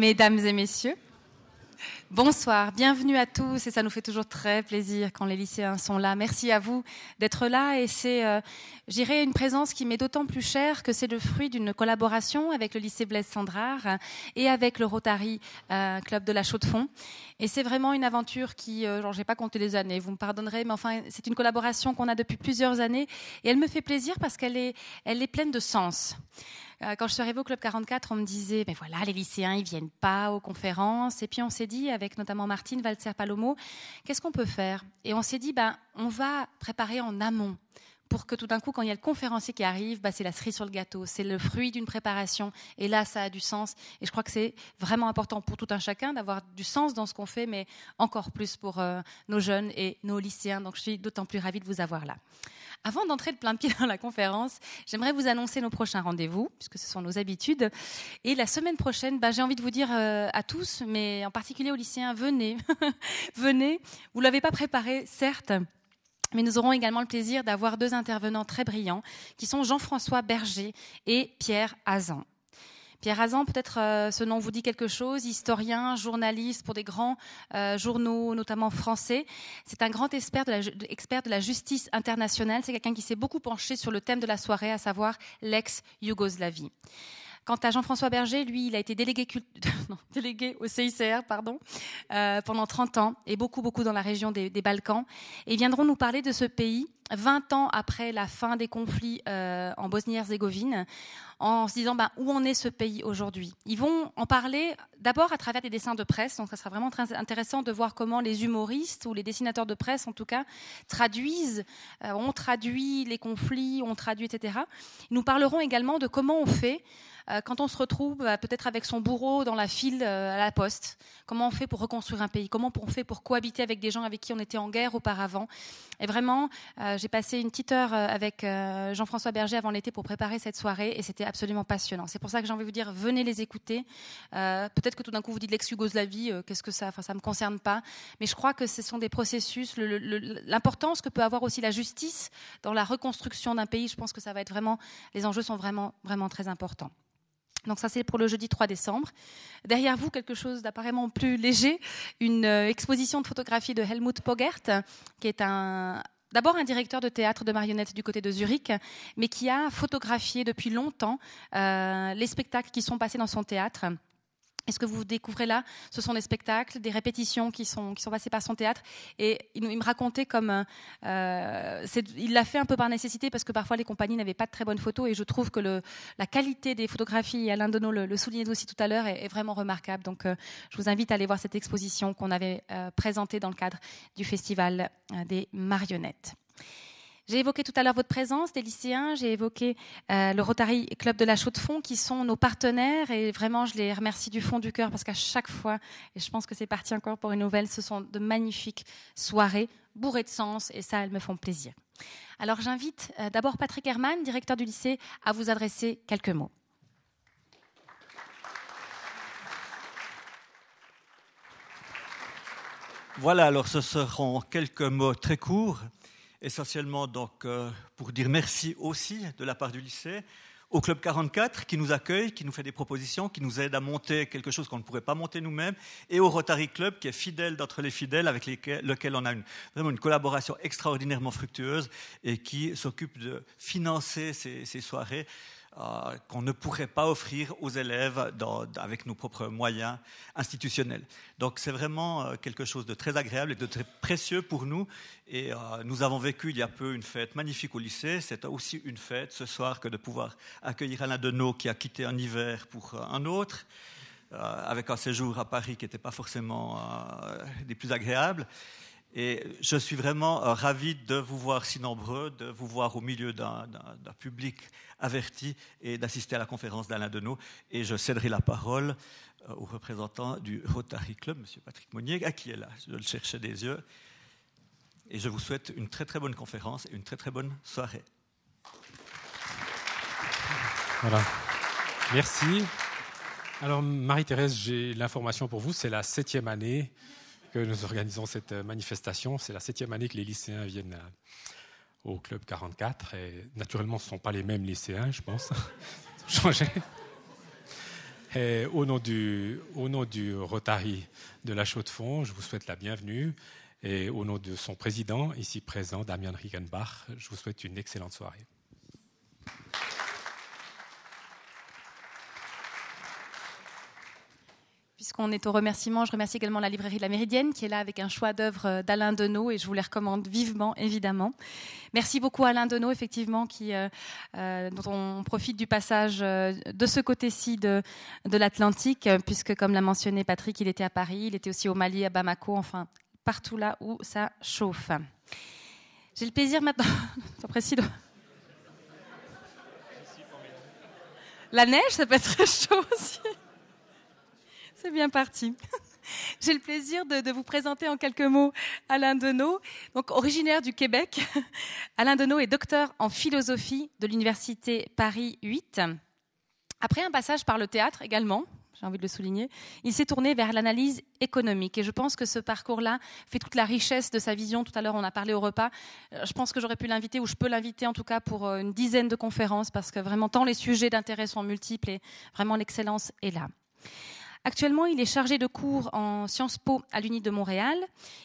Mesdames et messieurs, bonsoir, bienvenue à tous et ça nous fait toujours très plaisir quand les lycéens sont là. Merci à vous d'être là et c'est, euh, j'irai une présence qui m'est d'autant plus chère que c'est le fruit d'une collaboration avec le lycée Blaise Sandrard et avec le Rotary euh, Club de la Chaux-de-Fonds. Et c'est vraiment une aventure qui, euh, genre, j'ai pas compté les années, vous me pardonnerez, mais enfin, c'est une collaboration qu'on a depuis plusieurs années et elle me fait plaisir parce qu'elle est, elle est pleine de sens. Euh, quand je suis arrivée au Club 44, on me disait, mais voilà, les lycéens, ils viennent pas aux conférences. Et puis on s'est dit, avec notamment Martine Valser-Palomo, qu'est-ce qu'on peut faire? Et on s'est dit, ben, on va préparer en amont pour que tout d'un coup, quand il y a le conférencier qui arrive, bah, c'est la cerise sur le gâteau, c'est le fruit d'une préparation. Et là, ça a du sens. Et je crois que c'est vraiment important pour tout un chacun d'avoir du sens dans ce qu'on fait, mais encore plus pour euh, nos jeunes et nos lycéens. Donc, je suis d'autant plus ravie de vous avoir là. Avant d'entrer de plein pied dans la conférence, j'aimerais vous annoncer nos prochains rendez-vous, puisque ce sont nos habitudes. Et la semaine prochaine, bah, j'ai envie de vous dire euh, à tous, mais en particulier aux lycéens, venez, venez. Vous l'avez pas préparé, certes. Mais nous aurons également le plaisir d'avoir deux intervenants très brillants, qui sont Jean-François Berger et Pierre Azan. Pierre Azan, peut-être euh, ce nom vous dit quelque chose, historien, journaliste pour des grands euh, journaux, notamment français. C'est un grand expert de, la, expert de la justice internationale. C'est quelqu'un qui s'est beaucoup penché sur le thème de la soirée, à savoir l'ex-Yougoslavie. Quant à Jean-François Berger, lui, il a été délégué, au CICR euh, pendant 30 ans et beaucoup, beaucoup dans la région des, Balkans. Ils viendront nous parler de ce pays 20 ans après la fin des conflits euh, en Bosnie-Herzégovine en se disant ben, où en est ce pays aujourd'hui? Ils vont en parler d'abord à travers des dessins de presse, donc ça sera vraiment très intéressant de voir comment les humoristes ou les dessinateurs de presse, en tout cas, traduisent, euh, ont traduit les conflits, ont traduit, etc. Ils nous parleront également de comment on fait quand on se retrouve euh, peut-être avec son bourreau dans la file euh, à la poste, comment on fait pour reconstruire un pays, comment on fait pour cohabiter avec des gens avec qui on était en guerre auparavant? Et vraiment, j'ai passé une petite heure avec Jean-François Berger avant l'été pour préparer cette soirée et c'était absolument passionnant. C'est pour ça que j'ai envie de vous dire, venez les écouter. peut-être que tout d'un coup vous dites l'ex-Yougoslavie, qu'est-ce que ça, enfin ça me concerne pas, mais je crois que ce sont des processus, l'importance que peut avoir aussi la justice dans la reconstruction d'un pays. Je pense que ça va être vraiment, les enjeux sont vraiment, vraiment très importants. Donc ça c'est pour le jeudi 3 décembre. Derrière vous, quelque chose d'apparemment plus léger, une euh, exposition de photographie de Helmut Pogert, qui est d'abord un directeur de théâtre de marionnettes du côté de Zurich, mais qui a photographié depuis longtemps euh, les spectacles qui sont passés dans son théâtre. Et ce que vous découvrez là, ce sont des spectacles, des répétitions qui sont, qui sont passées par son théâtre. Et il, me racontait comme. Euh, il l'a fait un peu par nécessité parce que parfois les compagnies n'avaient pas de très bonnes photos. Et je trouve que la qualité des photographies, et Alain Donneau le, soulignait aussi tout à l'heure, est, vraiment remarquable. Donc euh, je vous invite à aller voir cette exposition qu'on avait euh, présentée dans le cadre du Festival des marionnettes. J'ai évoqué tout à l'heure votre présence des lycéens, j'ai évoqué euh, le Rotary Club de la Chaux-de-Fonds qui sont nos partenaires et vraiment je les remercie du fond du cœur parce qu'à chaque fois, et je pense que c'est parti encore pour une nouvelle, ce sont de magnifiques soirées bourrées de sens et ça, elles me font plaisir. Alors j'invite euh, d'abord Patrick Herman, directeur du lycée, à vous adresser quelques mots. Voilà, alors ce seront quelques mots très courts essentiellement donc euh, pour dire merci aussi de la part du lycée au Club 44 qui nous accueille, qui nous fait des propositions, qui nous aide à monter quelque chose qu'on ne pourrait pas monter nous-mêmes, et au Rotary Club qui est fidèle d'entre les fidèles avec lequel on a une, vraiment une collaboration extraordinairement fructueuse et qui s'occupe de financer ces, ces soirées euh, qu'on ne pourrait pas offrir aux élèves avec nos propres moyens institutionnels. Donc c'est vraiment euh, quelque chose de très agréable et de très précieux pour nous. Et euh, nous avons vécu il y a peu une fête magnifique au lycée. C'est aussi une fête ce soir que de pouvoir accueillir Alain Deneau qui a quitté en hiver pour un autre. avec un séjour à Paris qui n'était pas forcément des plus agréables. Et je suis vraiment euh, ravi de vous voir si nombreux, de vous voir au milieu d'un public averti et d'assister à la conférence d'Alain Deneau. Et je céderai la parole euh, au représentant du Rotary Club, M. Patrick Monnier, à qui est là. Je le cherchais des yeux. Et je vous souhaite une très très bonne conférence et une très très bonne soirée. Voilà. Merci. Alors, Marie-Thérèse, j'ai l'information pour vous. C'est la septième année que nous organisons cette manifestation. C'est la septième année que les lycéens viennent au Club 44. Et naturellement, ce ne sont pas les mêmes lycéens, je pense. changé. Et au nom du, au nom du Rotary de la Chaux-de-Fonds, je vous souhaite la bienvenue. Et au nom de son président, ici présent, Damien Riegenbach, je vous souhaite une excellente soirée. Puisqu'on est au remerciement, je remercie également la librairie de la Méridienne qui est là avec un choix d'œuvres euh, d'Alain Deneau et je vous les recommande vivement, évidemment. Merci beaucoup Alain Deneau, effectivement, qui, euh, euh, dont on profite du passage de ce côté-ci de, l'Atlantique, puisque comme l'a mentionné Patrick, il était à Paris, il était aussi au Mali, à Bamako, enfin partout là où ça chauffe. J'ai le plaisir maintenant, j'apprécie de... La neige, ça peut être très chaud aussi. C'est bien parti. J'ai le plaisir de, vous présenter en quelques mots Alain Deneau, donc originaire du Québec. Alain Deneau est docteur en philosophie de l'université Paris 8. Après un passage par le théâtre également, j'ai envie de le souligner, il s'est tourné vers l'analyse économique. Et je pense que ce parcours-là fait toute la richesse de sa vision. Tout à l'heure, on a parlé au repas. Euh, je pense que j'aurais pu l'inviter, ou je peux l'inviter en tout cas pour euh, une dizaine de conférences, parce que vraiment, tant les sujets d'intérêt sont multiples et vraiment l'excellence est là. Actuellement, il est chargé de cours en Sciences Po à l'Uni de Montréal.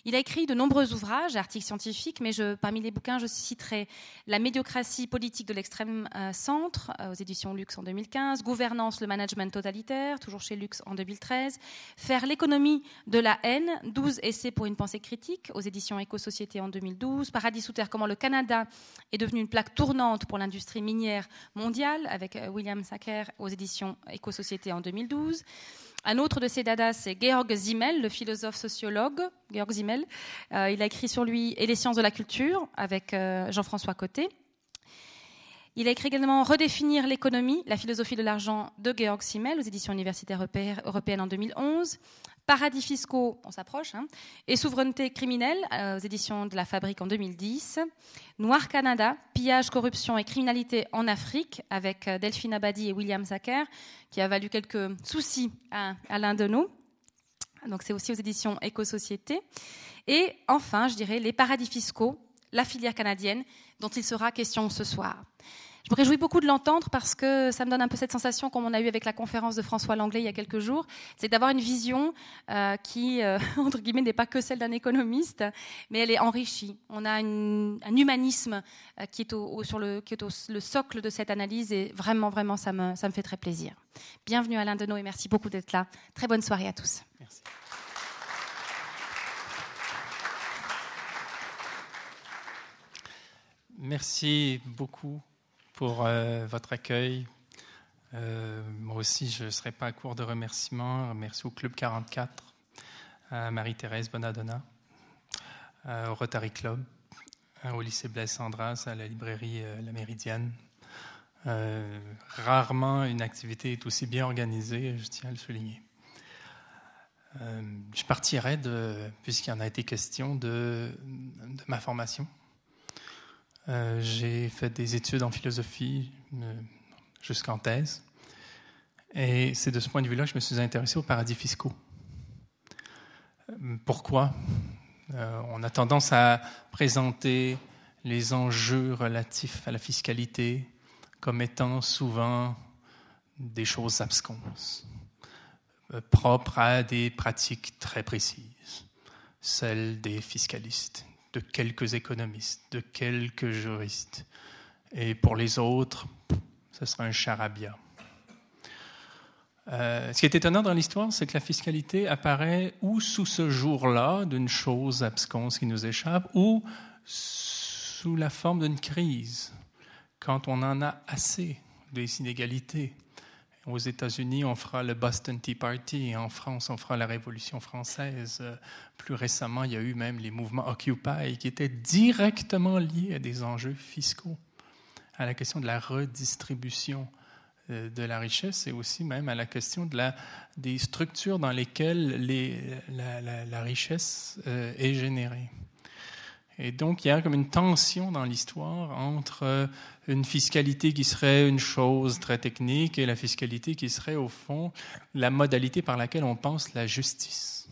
Il a écrit de nombreux ouvrages, articles scientifiques, mais parmi les bouquins, je citerai La médiocratie politique de l'extrême euh, centre euh, aux éditions Lux en 2015, Gouvernance, le management totalitaire, toujours chez Lux en 2013, Faire l'économie de la haine, 12 essais pour une pensée critique aux éditions Éco-Société en 2012, Paradis sous terre, comment le Canada est devenu une plaque tournante pour l'industrie minière mondiale avec euh, William Sacker aux éditions Éco-Société en 2012. Un autre de ses dadas, c'est Georg Simmel, le philosophe sociologue. Georg Simmel. Euh, il a écrit sur lui Et les sciences de la culture avec euh, Jean-François Côté. Il a écrit également Redéfinir l'économie, la philosophie de l'argent de Georg Simmel aux éditions universitaires européennes en 2011. Paradis fiscaux, on s'approche, hein, et souveraineté criminelle euh, aux éditions de la Fabrique en 2010. Noir Canada, pillage, corruption et criminalité en Afrique avec euh, Delphine Abadi et William Sacker, qui a valu quelques soucis à Alain nous. Donc c'est aussi aux éditions Éco-Société. Et enfin, je dirais les paradis fiscaux, la filière canadienne, dont il sera question ce soir. Je me réjouis beaucoup de l'entendre parce que ça me donne un peu cette sensation qu'on a eu avec la conférence de François Langlais il y a quelques jours, c'est d'avoir une vision euh, qui, euh, entre guillemets, n'est pas que celle d'un économiste, mais elle est enrichie. On a un humanisme euh, qui est, au, sur le, socle de cette analyse et vraiment, vraiment, ça me, fait très plaisir. Bienvenue Alain Deneau et merci beaucoup d'être là. Très bonne soirée à tous. Merci beaucoup pour euh, votre accueil. Euh, moi aussi, je ne serai pas à court de remerciements. Merci au Club 44, à Marie-Thérèse Bonadonna, euh, au Rotary Club, au lycée Blaise Andras, à la librairie La Méridienne. rarement une activité est aussi bien organisée, je tiens à le souligner. je partirai, puisqu'il en a été question, de ma formation. Euh, j'ai fait des études en philosophie euh, jusqu'en thèse. Et c'est de ce point de vue-là que je me suis intéressé aux paradis fiscaux. Euh, pourquoi? On a tendance à présenter les enjeux relatifs à la fiscalité comme étant souvent des choses absconses, propres à des pratiques très précises, celles des fiscalistes, de quelques économistes, de quelques juristes. Et pour les autres, ce sera un charabia. Euh, ce qui est étonnant dans l'histoire, c'est que la fiscalité apparaît ou sous ce jour-là d'une chose absconce qui nous échappe, ou sous la forme d'une crise, quand on en a assez des inégalités, aux États-Unis, on fera le Boston Tea Party. En France, on fera la Révolution française. Plus récemment, il y a eu même les mouvements Occupy qui étaient directement liés à des enjeux fiscaux, à la question de la redistribution euh, de la richesse et aussi même à la question des structures dans lesquelles les, la, richesse euh, est générée. Et donc, il y a comme une tension dans l'histoire entre euh, une fiscalité qui serait une chose très technique et la fiscalité qui serait, au fond, la modalité par laquelle on pense la justice.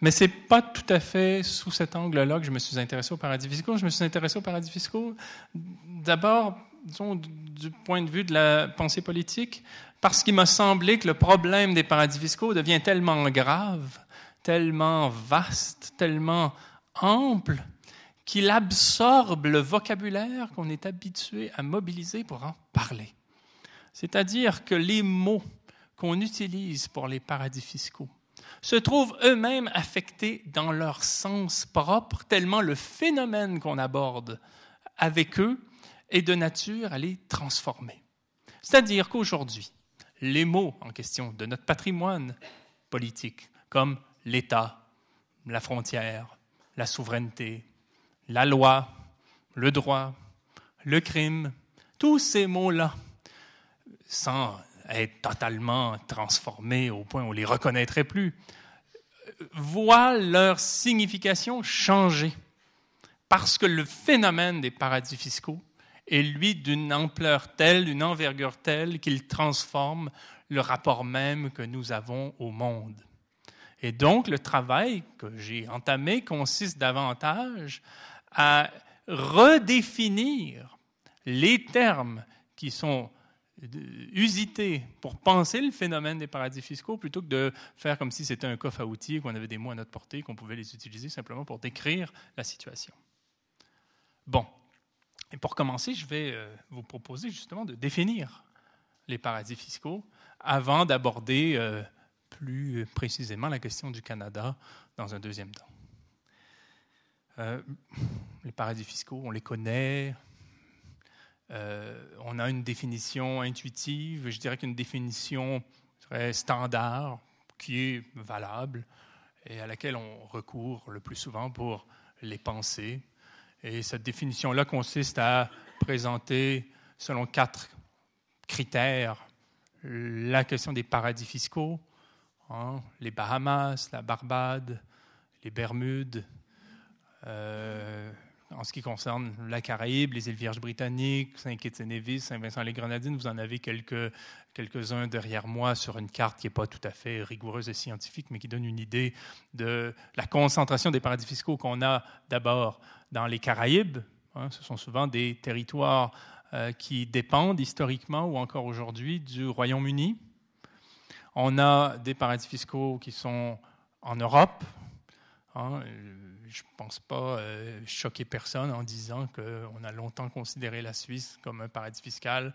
Mais ce n'est pas tout à fait sous cet angle-là que je me suis intéressé aux paradis fiscaux. Je me suis intéressé aux paradis fiscaux d'abord disons, du point de vue de la pensée politique, parce qu'il m'a semblé que le problème des paradis fiscaux devient tellement grave, tellement vaste, tellement ample, qu'il absorbe le vocabulaire qu'on est habitué à mobiliser pour en parler. C'est-à-dire que les mots qu'on utilise pour les paradis fiscaux se trouvent eux-mêmes affectés dans leur sens propre, tellement le phénomène qu'on aborde avec eux est de nature à les transformer. C'est-à-dire qu'aujourd'hui, les mots en question de notre patrimoine politique, comme l'État, la frontière, la souveraineté, la loi, le droit, le crime, tous ces mots-là, sans être totalement transformés au point où on ne les reconnaîtrait plus, voient leur signification changer parce que le phénomène des paradis fiscaux est, lui, d'une ampleur telle, d'une envergure telle qu'il transforme le rapport même que nous avons au monde. Et donc, le travail que j'ai entamé consiste davantage à redéfinir les termes qui sont usités pour penser le phénomène des paradis fiscaux plutôt que de faire comme si c'était un coffre à outils, qu'on avait des mots à notre portée, qu'on pouvait les utiliser simplement pour décrire la situation. Bon, et pour commencer, je vais euh, vous proposer justement de définir les paradis fiscaux avant d'aborder euh, plus précisément la question du Canada dans un deuxième temps. Euh, les paradis fiscaux, on les connaît. Euh, on a une définition intuitive, je dirais qu'une définition très standard qui est valable et à laquelle on recourt le plus souvent pour les penser. Et cette définition-là consiste à présenter, selon quatre critères, la question des paradis fiscaux, hein, les Bahamas, la Barbade, les Bermudes, euh, en ce qui concerne la Caraïbe, les îles Vierges britanniques, Saint-Kitts-et-Nevis, Saint-Vincent-les-Grenadines, vous en avez quelques, quelques-uns derrière moi sur une carte qui n'est pas tout à fait rigoureuse et scientifique, mais qui donne une idée de la concentration des paradis fiscaux qu'on a d'abord dans les Caraïbes. Hein, ce sont souvent des territoires euh, qui dépendent historiquement ou encore aujourd'hui du Royaume-Uni. On a des paradis fiscaux qui sont en Europe. Hein, je ne pense pas euh, choquer personne en disant qu'on a longtemps considéré la Suisse comme un paradis fiscal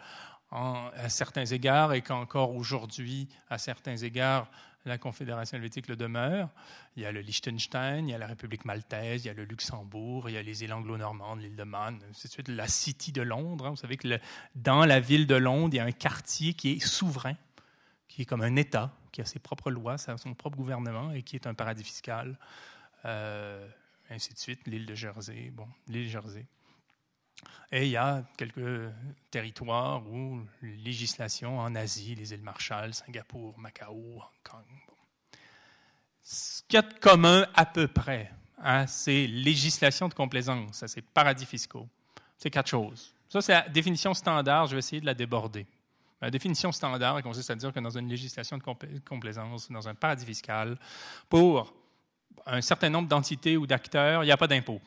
à certains égards et qu'encore aujourd'hui, à certains égards, la Confédération helvétique le demeure. Il y a le Liechtenstein, il y a la République maltaise, il y a le Luxembourg, il y a les îles anglo-normandes, l'île de Man, c'est la City de Londres. Hein. Vous savez que dans la ville de Londres, il y a un quartier qui est souverain, qui est comme un État, qui a ses propres lois, son propre gouvernement et qui est un paradis fiscal. Euh, ainsi de suite, l'île de Jersey, bon, l'île Jersey. Et il y a quelques territoires où législation en Asie, les îles Marshall, Singapour, Macao, Hong Kong. Ce qu'il y a de commun à peu près à ces législations de complaisance, à ces paradis fiscaux, c'est quatre choses. Ça, c'est la définition standard, je vais essayer de la déborder. La définition standard consiste à dire que dans une législation de complaisance, dans un paradis fiscal, pour un certain nombre d'entités ou d'acteurs, il n'y a pas d'impôt.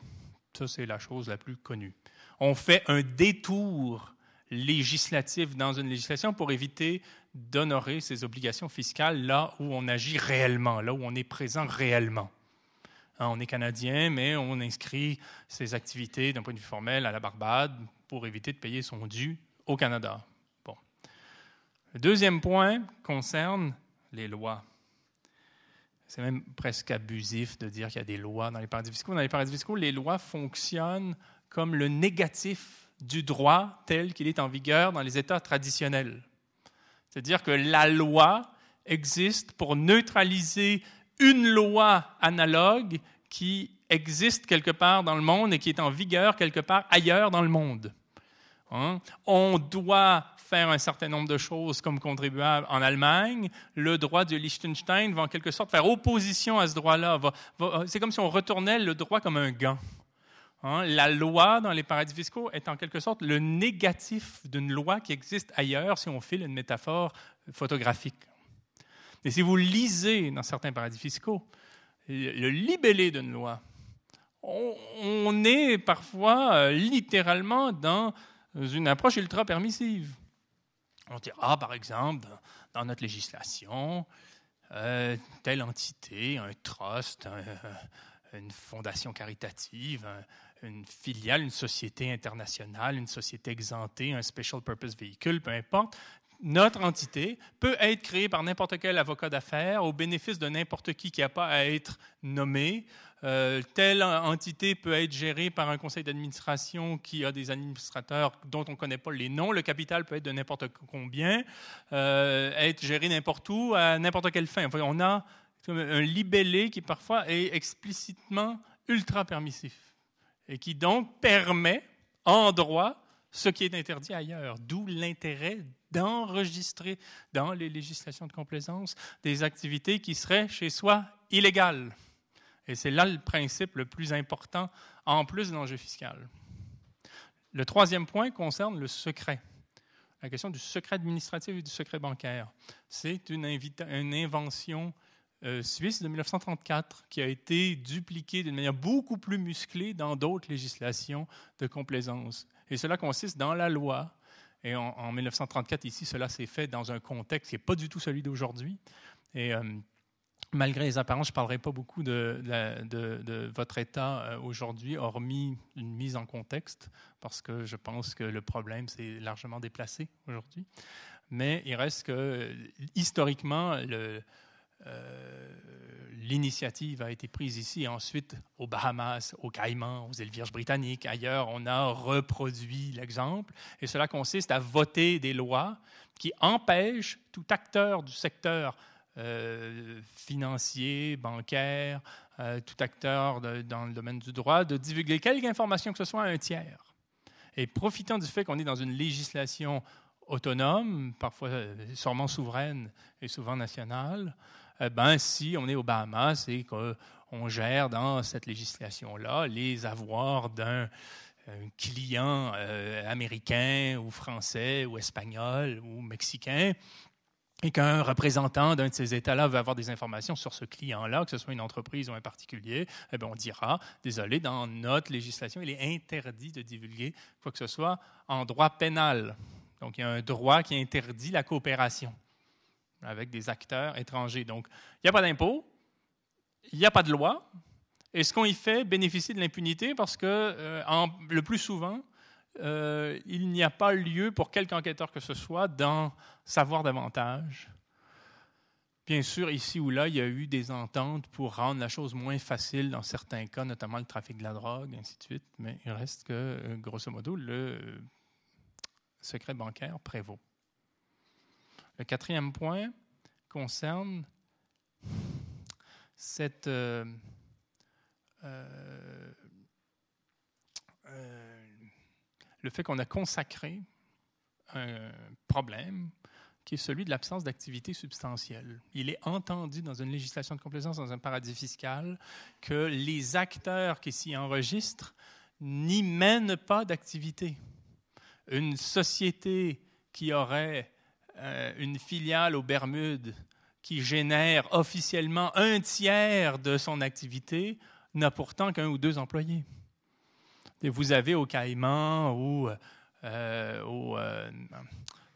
Ça, c'est la chose la plus connue. On fait un détour législatif dans une législation pour éviter d'honorer ses obligations fiscales là où on agit réellement, là où on est présent réellement. Hein, on est canadien, mais on inscrit ses activités d'un point de vue formel à la Barbade pour éviter de payer son dû au Canada. Le deuxième point concerne les lois. C'est même presque abusif de dire qu'il y a des lois dans les paradis fiscaux. Dans les paradis fiscaux, les lois fonctionnent comme le négatif du droit tel qu'il est en vigueur dans les États traditionnels. C'est-à-dire que la loi existe pour neutraliser une loi analogue qui existe quelque part dans le monde et qui est en vigueur quelque part ailleurs dans le monde. Hein? On doit un certain nombre de choses comme contribuable en Allemagne. Le droit du Liechtenstein va en quelque sorte faire opposition à ce droit-là. C'est comme si on retournait le droit comme un gant. Hein? La loi dans les paradis fiscaux est en quelque sorte le négatif d'une loi qui existe ailleurs, si on file une métaphore photographique. Et si vous lisez dans certains paradis fiscaux le libellé d'une loi, on, est parfois euh, littéralement dans une approche ultra permissive. On dira, ah, par exemple, dans, notre législation, euh, telle entité, un trust, une fondation caritative, une filiale, une société internationale, une société exemptée, un special purpose véhicule, peu importe, notre entité peut être créée par n'importe quel avocat d'affaires au bénéfice de n'importe qui qui n'a pas à être nommé. Euh, telle entité peut être gérée par un conseil d'administration qui a des administrateurs dont on ne connaît pas les noms. Le capital peut être de n'importe combien, euh, être géré n'importe où, à n'importe quelle fin. on a un libellé qui parfois est explicitement ultra permissif et qui donc permet en droit ce qui est interdit ailleurs, d'où l'intérêt d'enregistrer dans les législations de complaisance des activités qui seraient chez soi illégales. Et c'est là le principe le plus important, en plus de l'enjeu fiscal. Le troisième point concerne le secret. La question du secret administratif et du secret bancaire. C'est une, invention euh, suisse de 1934 qui a été dupliquée d'une manière beaucoup plus musclée dans d'autres législations de complaisance. Et cela consiste dans la loi. Et en, 1934, ici, cela s'est fait dans un contexte qui n'est pas du tout celui d'aujourd'hui. Et euh, malgré les apparences, je ne parlerai pas beaucoup de, votre état euh, aujourd'hui, hormis une mise en contexte, parce que je pense que le problème s'est largement déplacé aujourd'hui. Mais il reste que, historiquement, le, euh, l'initiative a été prise ici et ensuite aux Bahamas, aux Caïmans, aux îles Vierges britanniques, ailleurs, on a reproduit l'exemple. Et cela consiste à voter des lois qui empêchent tout acteur du secteur euh, financier, bancaire, euh, tout acteur dans le domaine du droit de divulguer quelque information que ce soit à un tiers. Et profitant du fait qu'on est dans une législation autonome, parfois sûrement souveraine et souvent nationale, eh ben, si on est aux Bahamas et qu'on gère dans cette législation-là les avoirs d'un client euh, américain ou français ou espagnol ou mexicain, et qu'un représentant d'un de ces États-là veut avoir des informations sur ce client-là, que ce soit une entreprise ou un particulier, eh bien, on dira, désolé, dans notre législation, il est interdit de divulguer quoi que ce soit en droit pénal. Donc, il y a un droit qui interdit la coopération avec des acteurs étrangers. Donc, il n'y a pas d'impôt, il n'y a pas de loi. Et ce qu'on y fait bénéficie de l'impunité parce que, euh, le plus souvent, euh, il n'y a pas lieu pour quelque enquêteur que ce soit d'en savoir davantage. Bien sûr, ici ou là, il y a eu des ententes pour rendre la chose moins facile dans certains cas, notamment le trafic de la drogue, ainsi de suite, mais il reste que, euh, grosso modo, le secret bancaire prévaut. Le quatrième point concerne cette, euh, le fait qu'on a consacré un problème qui est celui de l'absence d'activité substantielle. Il est entendu dans une législation de complaisance, dans un paradis fiscal, que les acteurs qui s'y enregistrent n'y mènent pas d'activité. Une société qui aurait euh, une filiale aux Bermudes qui génère officiellement un tiers de son activité n'a pourtant qu'un ou deux employés. Vous avez au Caïman ou euh, au, euh,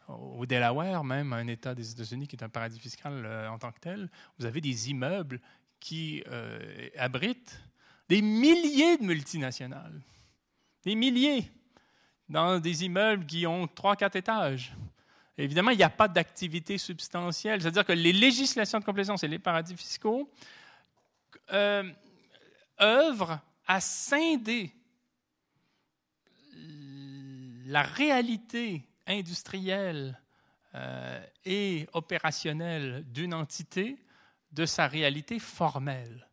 au, Delaware, même un État des États-Unis qui est un paradis fiscal en tant que tel, vous avez des immeubles qui abritent des milliers de multinationales. Des milliers dans des immeubles qui ont trois, quatre étages. Évidemment, il n'y a pas d'activité substantielle. C'est-à-dire que les législations de complaisance et les paradis fiscaux euh, œuvrent à scinder la réalité industrielle euh, et opérationnelle d'une entité de sa réalité formelle.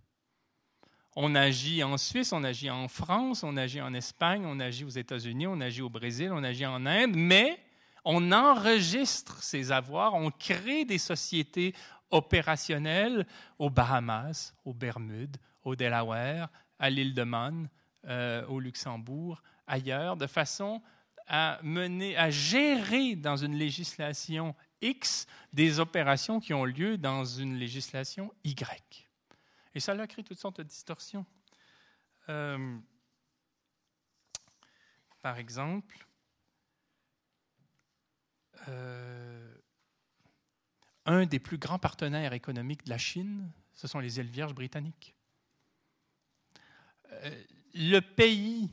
On agit en Suisse, on agit en France, on agit en Espagne, on agit aux États-Unis, on agit au Brésil, on agit en Inde, mais on enregistre ces avoirs, on crée des sociétés opérationnelles aux Bahamas, aux Bermudes, au Delaware, à l'île de Man, euh, au Luxembourg, ailleurs, de façon à mener, à gérer dans une législation X des opérations qui ont lieu dans une législation Y. Et ça a créé toutes sortes de distorsions. Euh, par exemple, euh, un des plus grands partenaires économiques de la Chine, ce sont les îles Vierges britanniques. Euh, le pays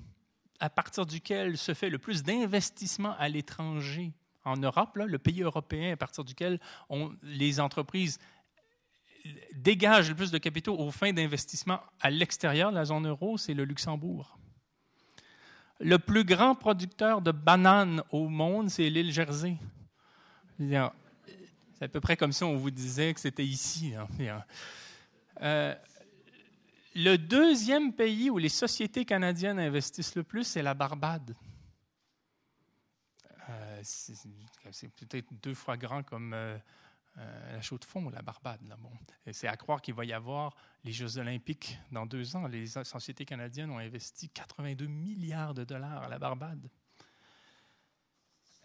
à partir duquel se fait le plus d'investissement à l'étranger en Europe, le pays européen à partir duquel les entreprises dégagent le plus de capitaux aux fins d'investissement à l'extérieur de la zone euro, c'est le Luxembourg. Le plus grand producteur de bananes au monde, c'est l'île Jersey. C'est à peu près comme si on vous disait que c'était ici. Hein. Le deuxième pays où les sociétés canadiennes investissent le plus, c'est la Barbade. Euh, c'est peut-être deux fois grand comme euh, euh, la chaux de fond, la Barbade. C'est à croire qu'il va y avoir les Jeux olympiques dans deux ans. Les sociétés canadiennes ont investi 82 milliards de dollars à la Barbade.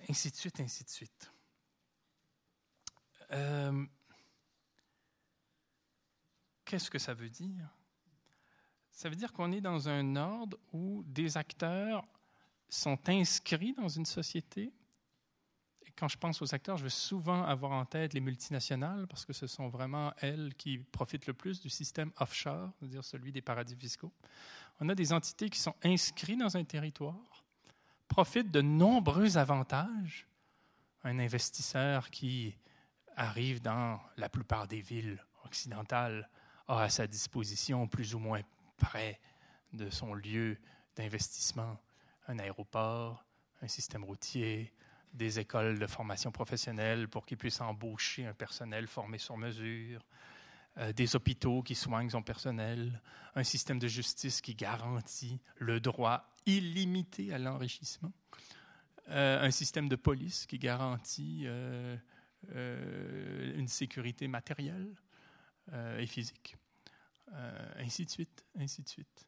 Ainsi de suite, ainsi de suite. Qu'est-ce que ça veut dire? Ça veut dire qu'on est dans un ordre où des acteurs sont inscrits dans une société. Et quand je pense aux acteurs, je veux souvent avoir en tête les multinationales parce que ce sont vraiment elles qui profitent le plus du système offshore, c'est-à-dire celui des paradis fiscaux. On a des entités qui sont inscrites dans un territoire, profitent de nombreux avantages. Un investisseur qui arrive dans la plupart des villes occidentales a à sa disposition plus ou moins près de son lieu d'investissement, un aéroport, un système routier, des écoles de formation professionnelle pour qu'il puisse embaucher un personnel formé sur mesure, euh, des hôpitaux qui soignent son personnel, un système de justice qui garantit le droit illimité à l'enrichissement, euh, un système de police qui garantit euh, une sécurité matérielle et physique. Euh, ainsi de suite, ainsi de suite.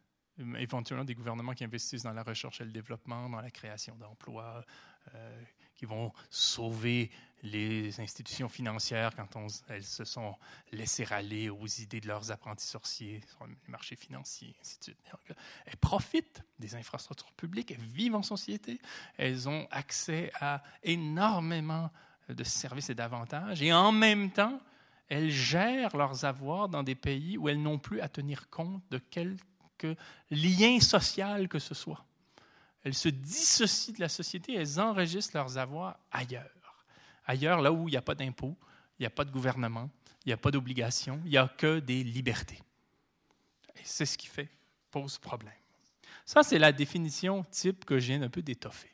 Éventuellement, des gouvernements qui investissent dans la recherche et le développement, dans la création d'emplois, euh, qui vont sauver les institutions financières quand elles se sont laissées râler aux idées de leurs apprentis sorciers sur les marchés financiers, ainsi de suite. elles profitent des infrastructures publiques, elles vivent en société, elles ont accès à énormément de services et d'avantages, et en même temps, elles gèrent leurs avoirs dans des pays où elles n'ont plus à tenir compte de quelque lien social que ce soit. Elles se dissocient de la société, elles enregistrent leurs avoirs ailleurs. Ailleurs, là où il n'y a pas d'impôts, il n'y a pas de gouvernement, il n'y a pas d'obligations, il n'y a que des libertés. Et c'est ce qui fait, pose problème. Ça, c'est la définition type que je viens d'un peu d'étoffer.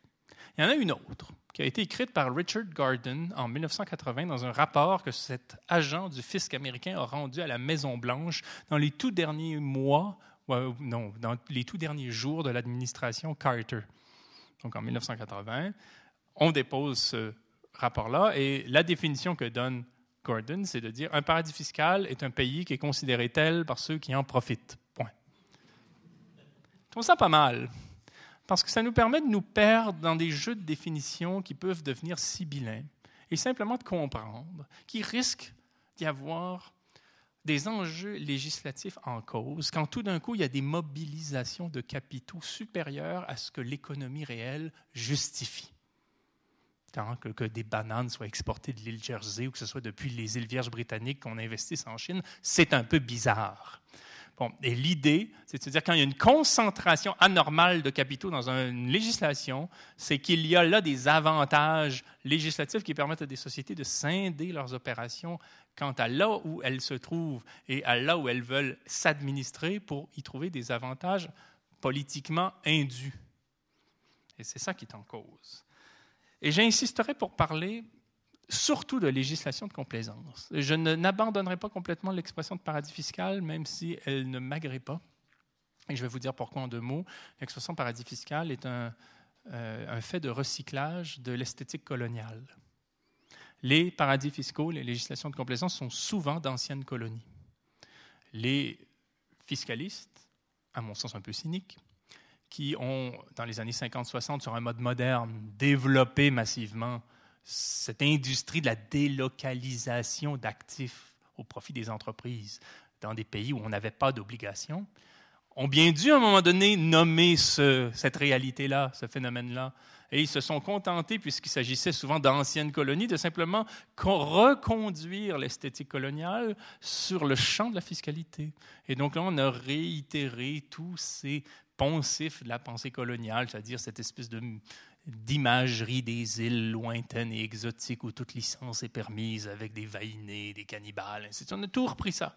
Il y en a une autre qui a été écrite par Richard Garden en 1980 dans un rapport que cet agent du fisc américain a rendu à la Maison-Blanche dans les tout derniers mois, non, dans les tout derniers jours de l'administration Carter. Donc en 1980, on dépose ce rapport-là et la définition que donne Gordon, c'est de dire un paradis fiscal est un pays qui est considéré tel par ceux qui en profitent. Point. Je trouve ça pas mal parce que ça nous permet de nous perdre dans des jeux de définition qui peuvent devenir sibyllins et simplement de comprendre qu'il risque d'y avoir des enjeux législatifs en cause quand tout d'un coup il y a des mobilisations de capitaux supérieures à ce que l'économie réelle justifie. Tant que, que, des bananes soient exportées de l'île Jersey ou que ce soit depuis les îles Vierges britanniques qu'on investisse en Chine, c'est un peu bizarre et l'idée, c'est de se dire quand il y a une concentration anormale de capitaux dans une législation, c'est qu'il y a là des avantages législatifs qui permettent à des sociétés de scinder leurs opérations quant à là où elles se trouvent et à là où elles veulent s'administrer pour y trouver des avantages politiquement indus. Et c'est ça qui est en cause. Et j'insisterai pour parler surtout de législation de complaisance. Je n'abandonnerai pas complètement l'expression de paradis fiscal, même si elle ne m'agrée pas. Et je vais vous dire pourquoi en deux mots. L'expression paradis fiscal est un, euh, un fait de recyclage de l'esthétique coloniale. Les paradis fiscaux, les législations de complaisance sont souvent d'anciennes colonies. Les fiscalistes, à mon sens un peu cyniques, qui ont, dans les années 50-60, sur un mode moderne, développé massivement cette industrie de la délocalisation d'actifs au profit des entreprises dans des pays où on n'avait pas d'obligation, ont bien dû à un moment donné nommer cette réalité-là, ce phénomène-là. Et ils se sont contentés, puisqu'il s'agissait souvent d'anciennes colonies, de simplement reconduire l'esthétique coloniale sur le champ de la fiscalité. Et donc là, on a réitéré tous ces poncifs de la pensée coloniale, c'est-à-dire cette espèce de d'imagerie des îles lointaines et exotiques où toute licence est permise avec des vainés, des cannibales, ainsi On a tout repris ça.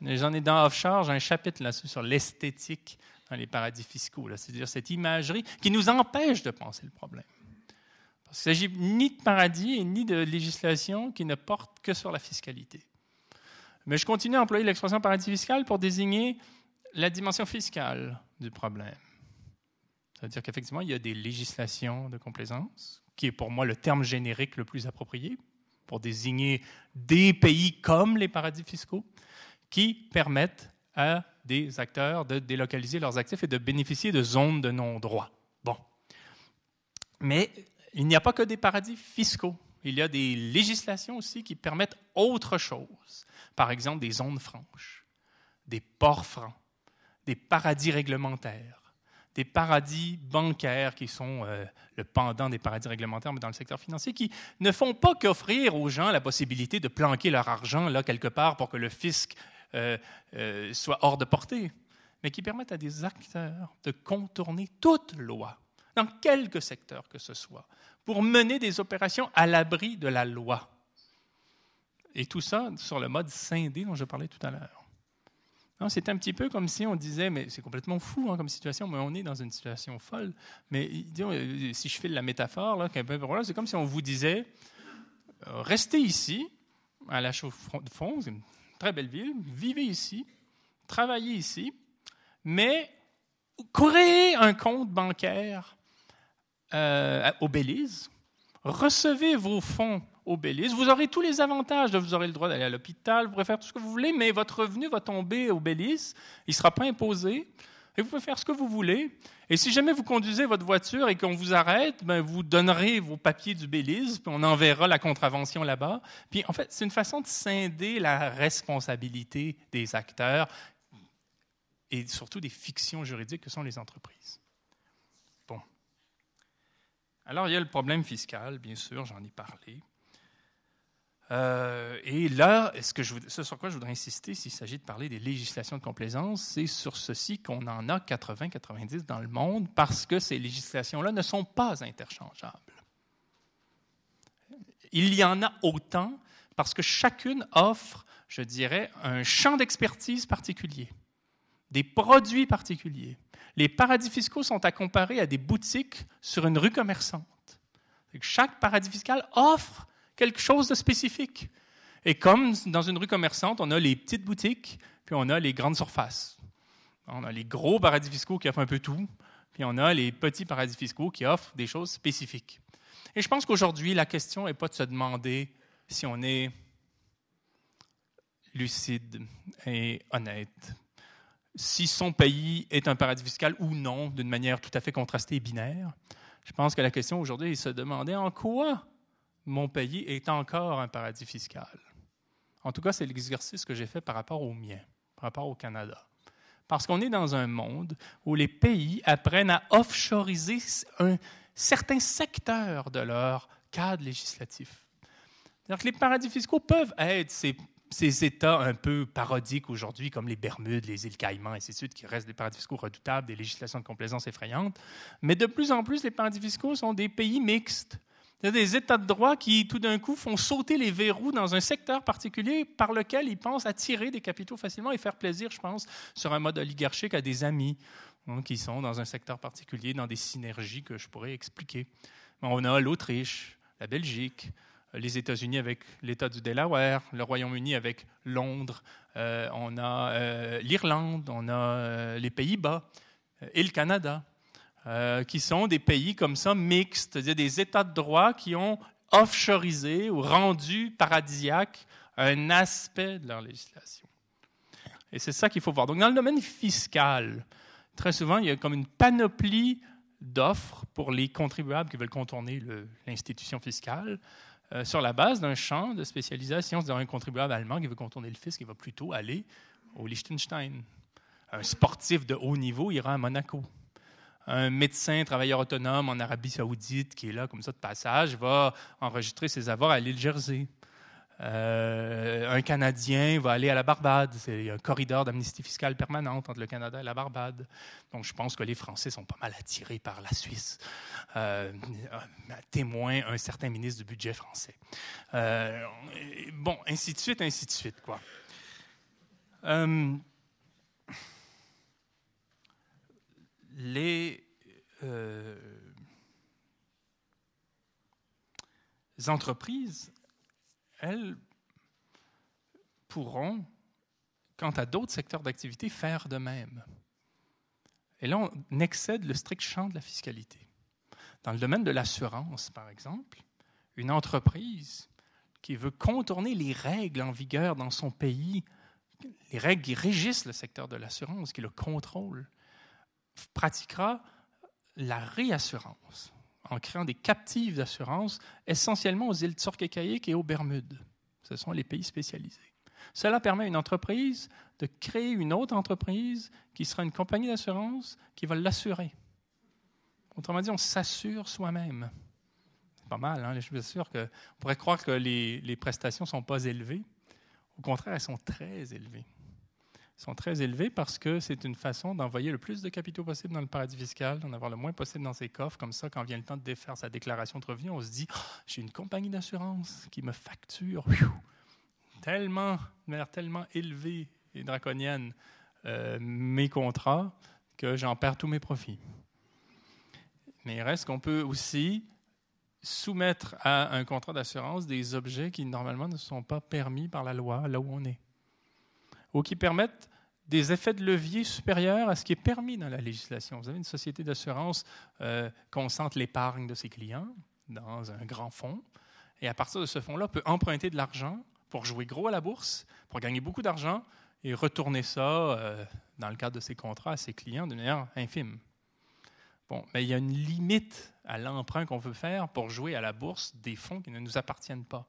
J'en ai dans Offshore, j'ai un chapitre là-dessus sur l'esthétique dans les paradis fiscaux, c'est-à-dire cette imagerie qui nous empêche de penser le problème. Parce ne s'agit ni de paradis ni de législation qui ne porte que sur la fiscalité. Mais je continue à employer l'expression paradis fiscal pour désigner la dimension fiscale du problème. C'est-à-dire qu'effectivement, il y a des législations de complaisance, qui est pour moi le terme générique le plus approprié pour désigner des pays comme les paradis fiscaux, qui permettent à des acteurs de délocaliser leurs actifs et de bénéficier de zones de non-droit. Bon. Mais il n'y a pas que des paradis fiscaux. Il y a des législations aussi qui permettent autre chose. Par exemple, des zones franches, des ports francs, des paradis réglementaires, des paradis bancaires qui sont euh, le pendant des paradis réglementaires, mais dans le secteur financier, qui ne font pas qu'offrir aux gens la possibilité de planquer leur argent là quelque part pour que le fisc euh, euh, soit hors de portée, mais qui permettent à des acteurs de contourner toute loi, dans quelque secteur que ce soit, pour mener des opérations à l'abri de la loi. Et tout ça sur le mode scindé dont je parlais tout à l'heure. C'est un petit peu comme si on disait, mais c'est complètement fou hein, comme situation, mais on est dans une situation folle. Mais euh, si je fais la métaphore, c'est comme si on vous disait, restez ici, à la Chaux-de-Fonds, très belle ville, vivez ici, travaillez ici, mais créez un compte bancaire euh, au Belize, recevez vos fonds Belize, vous aurez tous les avantages. Vous aurez le droit d'aller à l'hôpital, vous pourrez faire tout ce que vous voulez, mais votre revenu va tomber au Belize, il ne sera pas imposé, et vous pouvez faire ce que vous voulez. Et si jamais vous conduisez votre voiture et qu'on vous arrête, ben vous donnerez vos papiers du Belize, puis on enverra la contravention là-bas. Puis en fait, c'est une façon de scinder la responsabilité des acteurs et surtout des fictions juridiques que sont les entreprises. Bon. Alors, il y a le problème fiscal, bien sûr, j'en ai parlé. Euh, et là, ce, sur quoi je voudrais insister, s'il s'agit de parler des législations de complaisance, c'est sur ceci qu'on en a 80-90 dans le monde parce que ces législations-là ne sont pas interchangeables. Il y en a autant parce que chacune offre, je dirais, un champ d'expertise particulier, des produits particuliers. Les paradis fiscaux sont à comparer à des boutiques sur une rue commerçante. Chaque paradis fiscal offre quelque chose de spécifique. Et comme dans une rue commerçante, on a les petites boutiques, puis on a les grandes surfaces. On a les gros paradis fiscaux qui offrent un peu tout, puis on a les petits paradis fiscaux qui offrent des choses spécifiques. Et je pense qu'aujourd'hui, la question n'est pas de se demander si on est lucide et honnête, si son pays est un paradis fiscal ou non, d'une manière tout à fait contrastée et binaire. Je pense que la question aujourd'hui est de se demander en quoi mon pays est encore un paradis fiscal. En tout cas, c'est l'exercice que j'ai fait par rapport au mien, par rapport au Canada. Parce qu'on est dans un monde où les pays apprennent à offshoriser un certain secteur de leur cadre législatif. les paradis fiscaux peuvent être ces, ces États un peu parodiques aujourd'hui, comme les Bermudes, les îles Caïmans, et ainsi de suite, qui restent des paradis fiscaux redoutables, des législations de complaisance effrayantes. Mais de plus en plus, les paradis fiscaux sont des pays mixtes il y a des États de droit qui, tout d'un coup, font sauter les verrous dans un secteur particulier par lequel ils pensent attirer des capitaux facilement et faire plaisir, je pense, sur un mode oligarchique à des amis hein, qui sont dans un secteur particulier, dans des synergies que je pourrais expliquer. On a l'Autriche, la Belgique, les États-Unis avec l'État du Delaware, le Royaume-Uni avec Londres, euh, on a euh, l'Irlande, on a euh, les Pays-Bas et le Canada. Euh, qui sont des pays comme ça mixtes, c'est-à-dire des États de droit qui ont offshoreisé ou rendu paradisiaque un aspect de leur législation. Et c'est ça qu'il faut voir. Donc, dans le domaine fiscal, très souvent, il y a comme une panoplie d'offres pour les contribuables qui veulent contourner l'institution fiscale euh, sur la base d'un champ de spécialisation. C'est-à-dire un contribuable allemand qui veut contourner le fisc, il va plutôt aller au Liechtenstein Un sportif de haut niveau ira à Monaco. Un médecin, travailleur autonome en Arabie saoudite qui est là comme ça de passage va enregistrer ses avoirs à l'île Jersey. Euh, un Canadien va aller à la Barbade. C'est un corridor d'amnistie fiscale permanente entre le Canada et la Barbade. Donc, je pense que les Français sont pas mal attirés par la Suisse. Euh, témoin un certain ministre du budget français. Euh, bon, ainsi de suite, ainsi de suite, quoi. Euh, les entreprises elles pourront, quant à d'autres secteurs d'activité, faire de même. Et là, on excède le strict champ de la fiscalité. Dans le domaine de l'assurance, par exemple, une entreprise qui veut contourner les règles en vigueur dans son pays, les règles qui régissent le secteur de l'assurance, qui le contrôlent, pratiquera la réassurance en créant des captives d'assurance, essentiellement aux îles Turques et aux Bermudes. Ce sont les pays spécialisés. Cela permet à une entreprise de créer une autre entreprise qui sera une compagnie d'assurance qui va l'assurer. Autrement dit, on s'assure soi-même. C'est pas mal, hein? je suis sûr qu'on pourrait croire que les, les prestations ne sont pas élevées. Au contraire, elles sont très élevées sont très élevés parce que c'est une façon d'envoyer le plus de capitaux possible dans le paradis fiscal, d'en avoir le moins possible dans ses coffres. Comme ça, quand vient le temps de défaire sa déclaration de revenus, on se dit oh, j'ai une compagnie d'assurance qui me facture tellement, de manière tellement élevée et draconienne euh, mes contrats que j'en perds tous mes profits. Mais il reste qu'on peut aussi soumettre à un contrat d'assurance des objets qui normalement ne sont pas permis par la loi là où on est ou qui permettent des effets de levier supérieurs à ce qui est permis dans la législation. Vous avez une société d'assurance euh, concentre l'épargne de ses clients dans un grand fonds, et à partir de ce fonds-là, peut emprunter de l'argent pour jouer gros à la bourse, pour gagner beaucoup d'argent et retourner ça, euh, dans le cadre de ses contrats, à ses clients de manière infime. Bon, mais il y a une limite à l'emprunt qu'on veut faire pour jouer à la bourse des fonds qui ne nous appartiennent pas.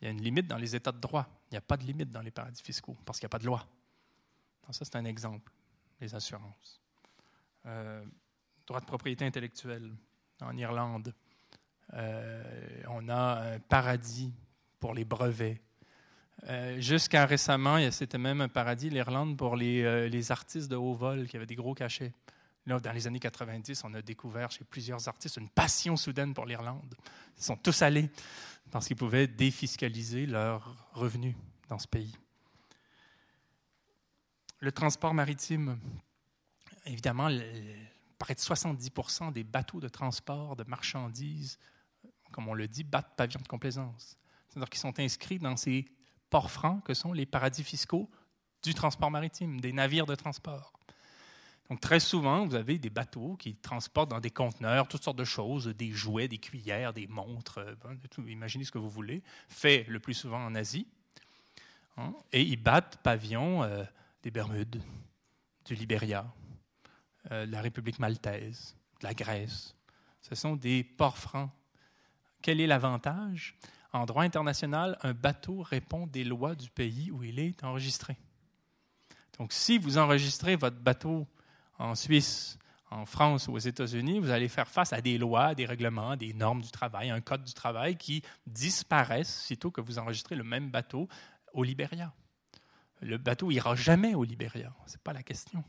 Il y a une limite dans les états de droit. Il n'y a pas de limite dans les paradis fiscaux parce qu'il n'y a pas de loi. ça, c'est un exemple, les assurances. Euh, droit de propriété intellectuelle en Irlande. Euh, on a un paradis pour les brevets. Euh, jusqu'à récemment, c'était même un paradis, l'Irlande, pour les, les, artistes de haut vol qui avaient des gros cachets. Là, dans les années 90, on a découvert chez plusieurs artistes une passion soudaine pour l'Irlande. Ils sont tous allés parce qu'ils pouvaient défiscaliser leurs revenus dans ce pays. Le transport maritime, évidemment, près de 70% des bateaux de transport de marchandises, comme on le dit, battent pavillon de complaisance. C'est-à-dire qu'ils sont inscrits dans ces ports francs que sont les paradis fiscaux du transport maritime, des navires de transport. Donc, très souvent, vous avez des bateaux qui transportent dans des conteneurs toutes sortes de choses, des jouets, des cuillères, des montres, euh, imaginez ce que vous voulez, fait le plus souvent en Asie. Hein, et ils battent pavillon euh, des Bermudes, du Libéria, euh, de la République maltaise, de la Grèce. Ce sont des ports francs. Quel est l'avantage? En droit international, un bateau répond des lois du pays où il est enregistré. Donc, si vous enregistrez votre bateau en Suisse, en France ou aux États-Unis, vous allez faire face à des lois, des règlements, des normes du travail, un code du travail qui disparaissent sitôt que vous enregistrez le même bateau au Libéria. Le bateau ira jamais au Libéria, ce n'est pas la question.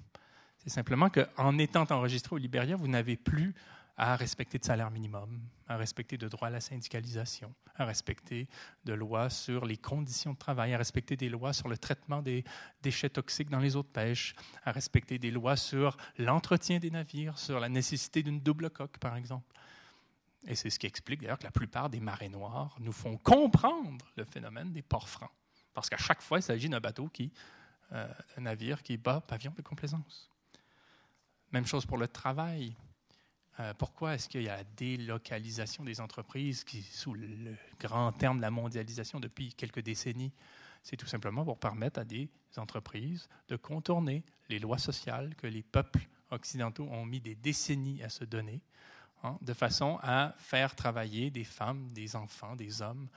C'est simplement qu'en étant enregistré au Libéria, vous n'avez plus à respecter de salaire minimum, à respecter de droit à la syndicalisation, à respecter de lois sur les conditions de travail, à respecter des lois sur le traitement des déchets toxiques dans les eaux de pêche, à respecter des lois sur l'entretien des navires, sur la nécessité d'une double coque, par exemple. Et c'est ce qui explique d'ailleurs que la plupart des marées noires nous font comprendre le phénomène des ports francs. Parce qu'à chaque fois, il s'agit d'un bateau qui, euh, un navire qui bat pavillon de complaisance. Même chose pour le travail. Euh, pourquoi est-ce qu'il y a la délocalisation des entreprises qui, sous le grand terme de la mondialisation depuis quelques décennies, c'est tout simplement pour permettre à des entreprises de contourner les lois sociales que les peuples occidentaux ont mis des décennies à se donner, hein, de façon à faire travailler des femmes, des enfants, des hommes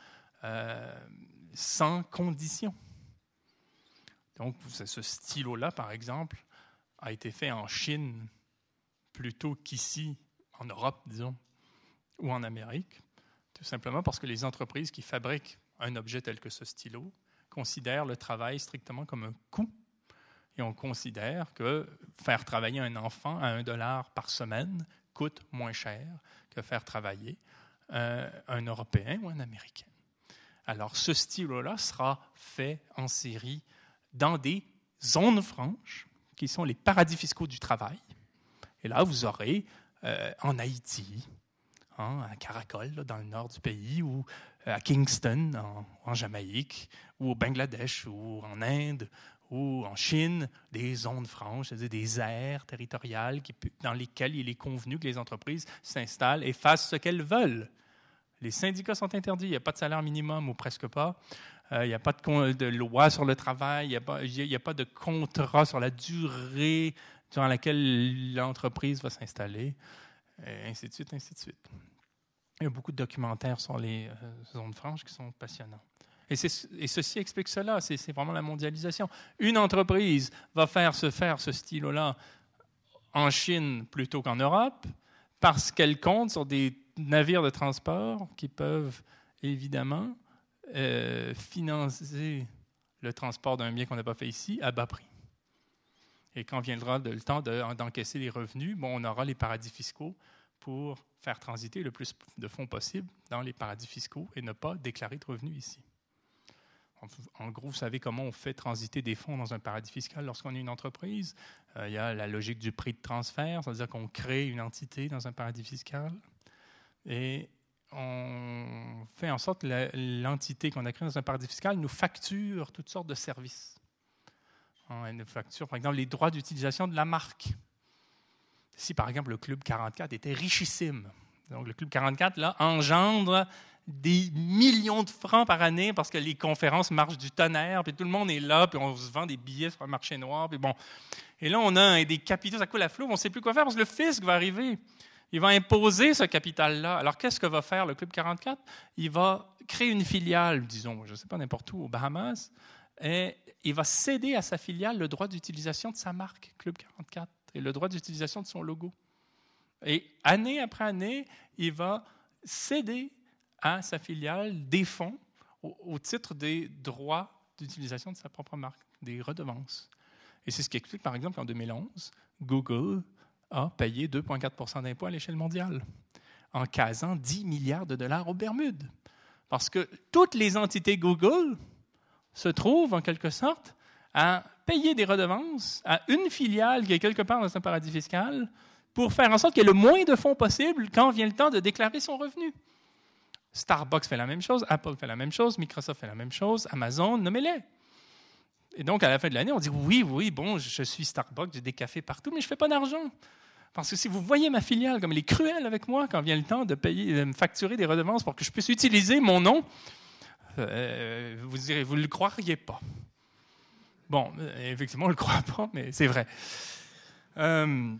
euh, sans condition. Donc, ce stylo-là, par exemple, a été fait en Chine plutôt qu'ici, en Europe, disons, ou en Amérique, tout simplement parce que les entreprises qui fabriquent un objet tel que ce stylo considèrent le travail strictement comme un coût. Et on considère que faire travailler un enfant à un dollar par semaine coûte moins cher que faire travailler euh, un Européen ou un Américain. Alors, ce stylo-là sera fait en série dans des zones franches, qui sont les paradis fiscaux du travail. Et là, vous aurez euh, en Haïti, hein, à Caracol, dans le nord du pays, ou euh, à Kingston, en, Jamaïque, ou au Bangladesh, ou en Inde, ou en Chine, des zones franches, c'est-à-dire des aires territoriales dans lesquelles il est convenu que les entreprises s'installent et fassent ce qu'elles veulent. Les syndicats sont interdits, il n'y a pas de salaire minimum ou presque pas. Euh, il n'y a pas de, loi sur le travail, il n'y a, a, pas de contrat sur la durée durant laquelle l'entreprise va s'installer, et ainsi de suite, ainsi de suite. Il y a beaucoup de documentaires sur les euh, zones franches qui sont passionnants. Et, ceci explique cela, c'est vraiment la mondialisation. Une entreprise va faire se faire ce stylo-là en Chine plutôt qu'en Europe parce qu'elle compte sur des navires de transport qui peuvent évidemment euh, financer le transport d'un bien qu'on n'a pas fait ici à bas prix. Et quand viendra le temps d'encaisser les revenus, bon, on aura les paradis fiscaux pour faire transiter le plus de fonds possible dans les paradis fiscaux et ne pas déclarer de revenus ici. En gros, vous savez comment on fait transiter des fonds dans un paradis fiscal lorsqu'on est une entreprise? Euh, il y a la logique du prix de transfert, c'est-à-dire qu'on crée une entité dans un paradis fiscal et on fait en sorte que l'entité qu'on a créée dans un paradis fiscal nous facture toutes sortes de services. Nous facture, par exemple, les droits d'utilisation de la marque. Si, par exemple, le Club 44 était richissime, donc le Club 44 là, engendre des millions de francs par année parce que les conférences marchent du tonnerre, puis tout le monde est là, puis on se vend des billets sur le marché noir, puis bon. Et là, on a des capitaux, ça coule à flot, on ne sait plus quoi faire parce que le fisc va arriver. Il va imposer ce capital-là. Alors, qu'est-ce que va faire le Club 44? Il va créer une filiale, disons, je ne sais pas, n'importe où, aux Bahamas, il va céder à sa filiale le droit d'utilisation de sa marque, Club 44, et le droit d'utilisation de son logo. Et année après année, il va céder à sa filiale des fonds au, titre des droits d'utilisation de sa propre marque, des redevances. Et c'est ce qui explique, par exemple, qu'en 2011, Google a payé 2,4 d'impôts à l'échelle mondiale, en casant 10 milliards de dollars aux Bermudes. Parce que toutes les entités Google se trouvent, en quelque sorte, à payer des redevances à une filiale qui est quelque part dans un paradis fiscal pour faire en sorte qu'il y ait le moins de fonds possible quand vient le temps de déclarer son revenu. Starbucks fait la même chose, Apple fait la même chose, Microsoft fait la même chose, Amazon, nommez-les. Et donc, à la fin de l'année, on dit oui, oui, bon, je suis Starbucks, j'ai des cafés partout, mais je ne fais pas d'argent. Parce que si vous voyez ma filiale comme elle est cruelle avec moi quand vient le temps de payer, de me facturer des redevances pour que je puisse utiliser mon nom, euh, vous direz, vous ne le croiriez pas. Bon, euh, effectivement, on ne le croit pas, mais c'est vrai. Euh,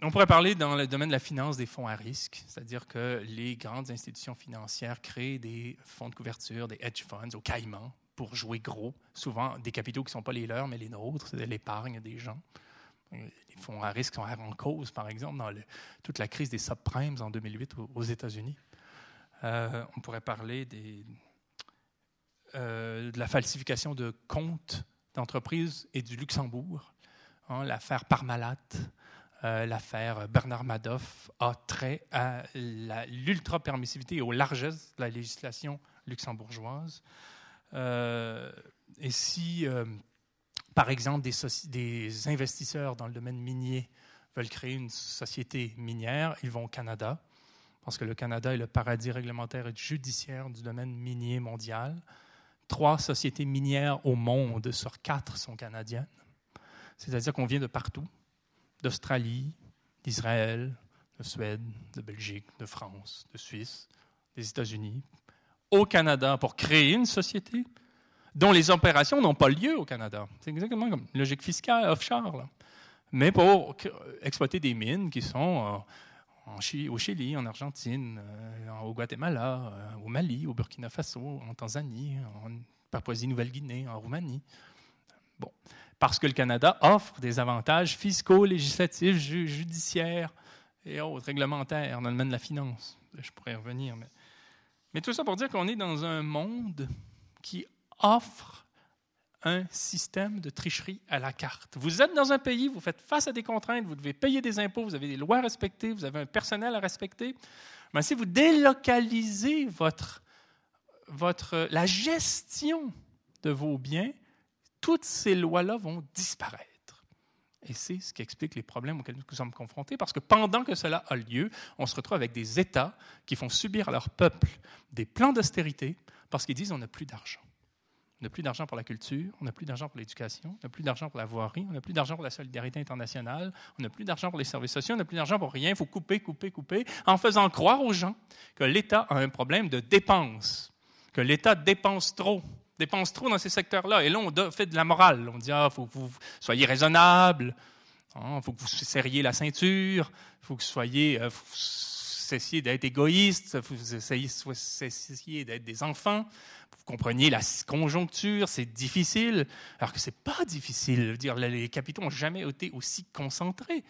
on pourrait parler dans le domaine de la finance des fonds à risque, c'est-à-dire que les grandes institutions financières créent des fonds de couverture, des hedge funds au Caïman pour jouer gros, souvent des capitaux qui ne sont pas les leurs, mais les nôtres, c'est l'épargne des gens. Les fonds à risque sont en cause, par exemple, dans toute la crise des subprimes en 2008 aux, États-Unis. Euh, on pourrait parler des, euh, de la falsification de comptes d'entreprises et du Luxembourg, hein, l'affaire Parmalat, euh, l'affaire Bernard Madoff a trait à l'ultra-permissivité et aux largesses de la législation luxembourgeoise. Euh, et si, par exemple, des, investisseurs dans le domaine minier veulent créer une société minière, ils vont au Canada, parce que le Canada est le paradis réglementaire et judiciaire du domaine minier mondial. Trois sociétés minières au monde sur quatre sont canadiennes. C'est-à-dire qu'on vient de partout d'Australie, d'Israël, de Suède, de Belgique, de France, de Suisse, des États-Unis, au Canada pour créer une société dont les opérations n'ont pas lieu au Canada. C'est exactement comme logique fiscale offshore. Mais pour exploiter des mines qui sont euh, au Chili, en Argentine, euh, au Guatemala, euh, au Mali, au Burkina Faso, en Tanzanie, en Papouasie-Nouvelle-Guinée, en Roumanie. Bon. Parce que le Canada offre des avantages fiscaux, législatifs, judiciaires et autres, réglementaires dans le domaine de la finance. Je pourrais y revenir. Mais, mais tout ça pour dire qu'on est dans un monde qui offre un système de tricherie à la carte. Vous êtes dans un pays, vous faites face à des contraintes, vous devez payer des impôts, vous avez des lois à respecter, vous avez un personnel à respecter. Mais si vous délocalisez votre, votre, la gestion de vos biens, toutes ces lois-là vont disparaître. Et c'est ce qui explique les problèmes auxquels nous sommes confrontés, parce que pendant que cela a lieu, on se retrouve avec des États qui font subir à leur peuple des plans d'austérité parce qu'ils disent on n'a plus d'argent. On n'a plus d'argent pour la culture, on n'a plus d'argent pour l'éducation, on n'a plus d'argent pour la voirie, on n'a plus d'argent pour la solidarité internationale, on n'a plus d'argent pour les services sociaux, on n'a plus d'argent pour rien. Il faut couper, couper, couper, en faisant croire aux gens que l'État a un problème de dépense, que l'État dépense trop, dépense trop dans ces secteurs-là. Et là, on fait de la morale. On dit, ah, faut que vous soyez raisonnable, il hein, faut que vous serriez la ceinture, il faut que vous soyez... Euh, cessiez d'être égoïste, vous cessiez d'être des enfants, vous compreniez la conjoncture, c'est difficile, alors que ce n'est pas difficile. Dire, les capitaux n'ont jamais été aussi concentrés.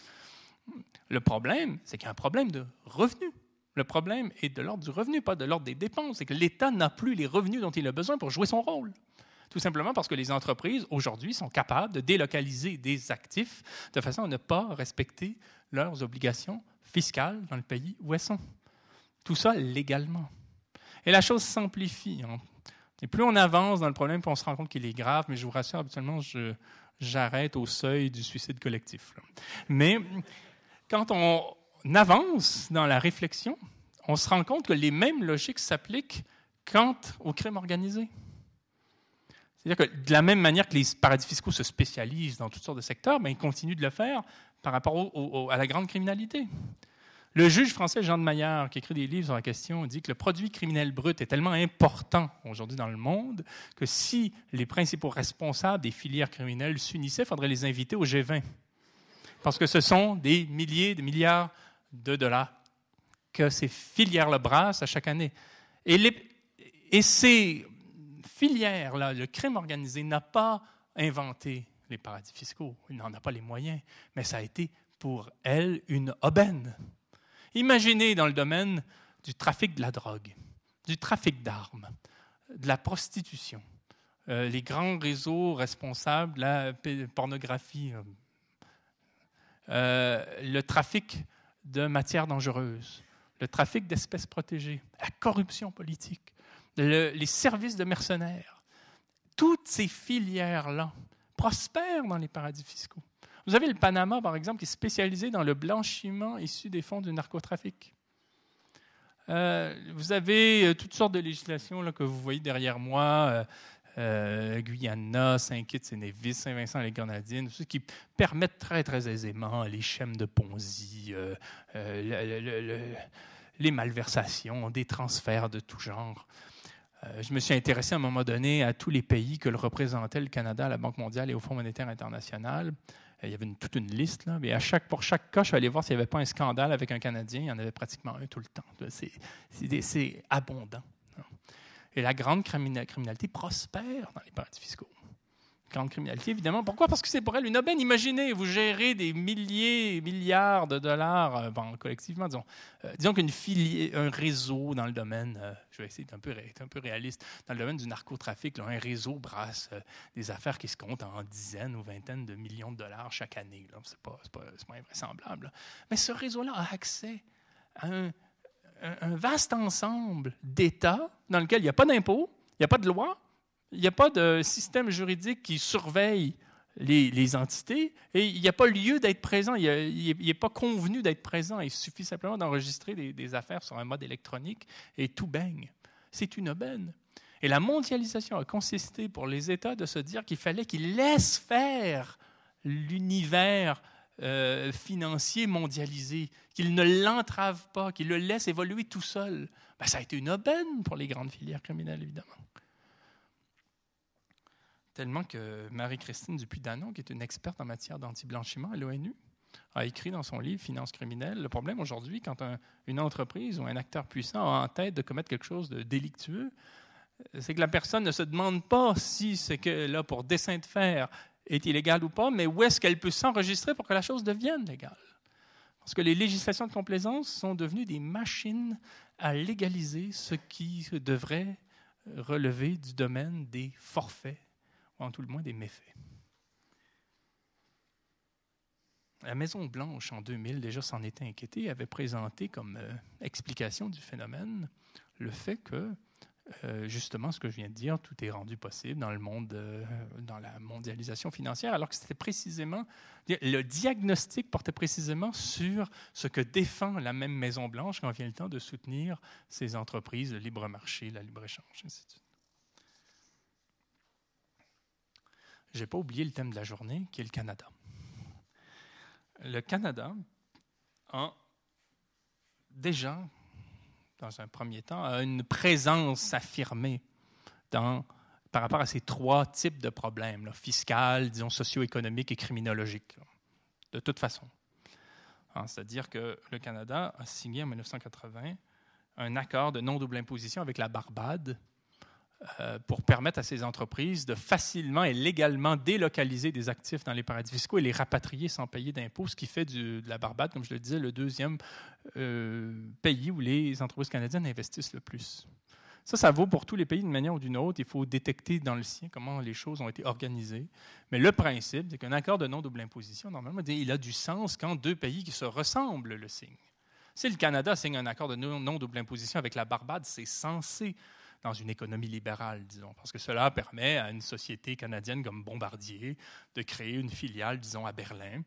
Le problème, c'est qu'il y a un problème de revenus. Le problème est de l'ordre du revenu, pas de l'ordre des dépenses. C'est que l'État n'a plus les revenus dont il a besoin pour jouer son rôle. Tout simplement parce que les entreprises, aujourd'hui, sont capables de délocaliser des actifs de façon à ne pas respecter leurs obligations fiscales dans le pays où elles sont. Tout ça légalement. Et la chose s'amplifie. Hein. Et plus on avance dans le problème, plus on se rend compte qu'il est grave, mais je vous rassure, habituellement, j'arrête au seuil du suicide collectif. Mais quand on avance dans la réflexion, on se rend compte que les mêmes logiques s'appliquent quant au crime organisé. C'est-à-dire que de la même manière que les paradis fiscaux se spécialisent dans toutes sortes de secteurs, mais ben, ils continuent de le faire par rapport à la grande criminalité. Le juge français Jean de Maillard, qui écrit des livres sur la question, dit que le produit criminel brut est tellement important aujourd'hui dans le monde que si les principaux responsables des filières criminelles s'unissaient, il faudrait les inviter au G20. Parce que ce sont des milliers de milliards de dollars que ces filières-là brassent à chaque année. Et, et ces filières-là, le crime organisé n'a pas inventé les paradis fiscaux. Il n'en a pas les moyens, mais ça a été pour elle une aubaine. Imaginez dans le domaine du trafic de la drogue, du trafic d'armes, de la prostitution, euh, les grands réseaux responsables de la pornographie, euh, euh, le trafic de matières dangereuses, le trafic d'espèces protégées, la corruption politique, les services de mercenaires. Toutes ces filières-là prospèrent dans les paradis fiscaux. Vous avez le Panama, par exemple, qui est spécialisé dans le blanchiment issu des fonds du narcotrafic. Euh, vous avez euh, toutes sortes de législations là, que vous voyez derrière moi, euh, Guyana, Saint-Kitts et Nevis, Saint-Vincent et les Grenadines, ce qui permettent très, très aisément les schèmes de Ponzi, les malversations, des transferts de tout genre. Je me suis intéressé à un moment donné à tous les pays que le représentait le Canada la Banque mondiale et au Fonds monétaire international. Il y avait toute une liste. Là, mais à chaque, pour chaque cas, je suis allé voir s'il n'y avait pas un scandale avec un Canadien. Il y en avait pratiquement un tout le temps. C'est abondant. Et la grande criminalité prospère dans les paradis fiscaux grande criminalité, évidemment. Pourquoi? Parce que c'est pour elle une aubaine. Imaginez, vous gérez des milliers, milliards de dollars euh, bon, collectivement, disons. Euh, disons qu'une filière, un réseau dans le domaine, euh, je vais essayer d'être un, peu, réaliste, dans le domaine du narcotrafic, un réseau brasse des affaires qui se comptent en dizaines ou vingtaines de millions de dollars chaque année. Ce n'est pas, pas, pas, invraisemblable. Mais ce réseau-là a accès à un, un vaste ensemble d'États dans lequel il n'y a pas d'impôts, il n'y a pas de loi, il n'y a pas de système juridique qui surveille les, entités et il n'y a pas lieu d'être présent. Il n'est pas convenu d'être présent. Il suffit simplement d'enregistrer des, affaires sur un mode électronique et tout baigne. C'est une aubaine. Et la mondialisation a consisté pour les États de se dire qu'il fallait qu'ils laissent faire l'univers euh, financier mondialisé, qu'ils ne l'entravent pas, qu'ils le laissent évoluer tout seul. Ben, ça a été une aubaine pour les grandes filières criminelles, évidemment. Tellement que Marie-Christine Dupuis-Danon, qui est une experte en matière d'anti-blanchiment à l'ONU, a écrit dans son livre Finances criminelles le problème aujourd'hui, quand une entreprise ou un acteur puissant a en tête de commettre quelque chose de délictueux, c'est que la personne ne se demande pas si c'est que là pour dessein de faire est illégale ou pas, mais où est-ce qu'elle peut s'enregistrer pour que la chose devienne légale. Parce que les législations de complaisance sont devenues des machines à légaliser ce qui devrait relever du domaine des forfaits, en tout le moins des méfaits. La Maison-Blanche, en 2000, déjà s'en était inquiétée, avait présenté comme euh, explication du phénomène le fait que, euh, justement, ce que je viens de dire, tout est rendu possible dans le monde, euh, dans la mondialisation financière, alors que c'était précisément, le diagnostic portait précisément sur ce que défend la même Maison-Blanche quand vient le temps de soutenir ces entreprises, le libre marché, la libre-échange, ainsi de suite. Je n'ai pas oublié le thème de la journée, qui est le Canada le Canada a déjà, dans un premier temps, une présence affirmée dans, par rapport à ces trois types de problèmes, fiscal, disons, socio-économique et criminologique, de toute façon. Hein, c'est-à-dire que le Canada a signé en 1980 un accord de non-double imposition avec la Barbade pour permettre à ces entreprises de facilement et légalement délocaliser des actifs dans les paradis fiscaux et les rapatrier sans payer d'impôts, ce qui fait de la Barbade, comme je le disais, le deuxième euh, pays où les entreprises canadiennes investissent le plus. Ça, ça vaut pour tous les pays d'une manière ou d'une autre. Il faut détecter dans le sien comment les choses ont été organisées. Mais le principe, c'est qu'un accord de non-double imposition, normalement, il a du sens quand deux pays qui se ressemblent le signent. Si le Canada signe un accord de non-double imposition avec la Barbade, c'est censé dans une économie libérale, disons, parce que cela permet à une société canadienne comme Bombardier de créer une filiale, disons, à Berlin,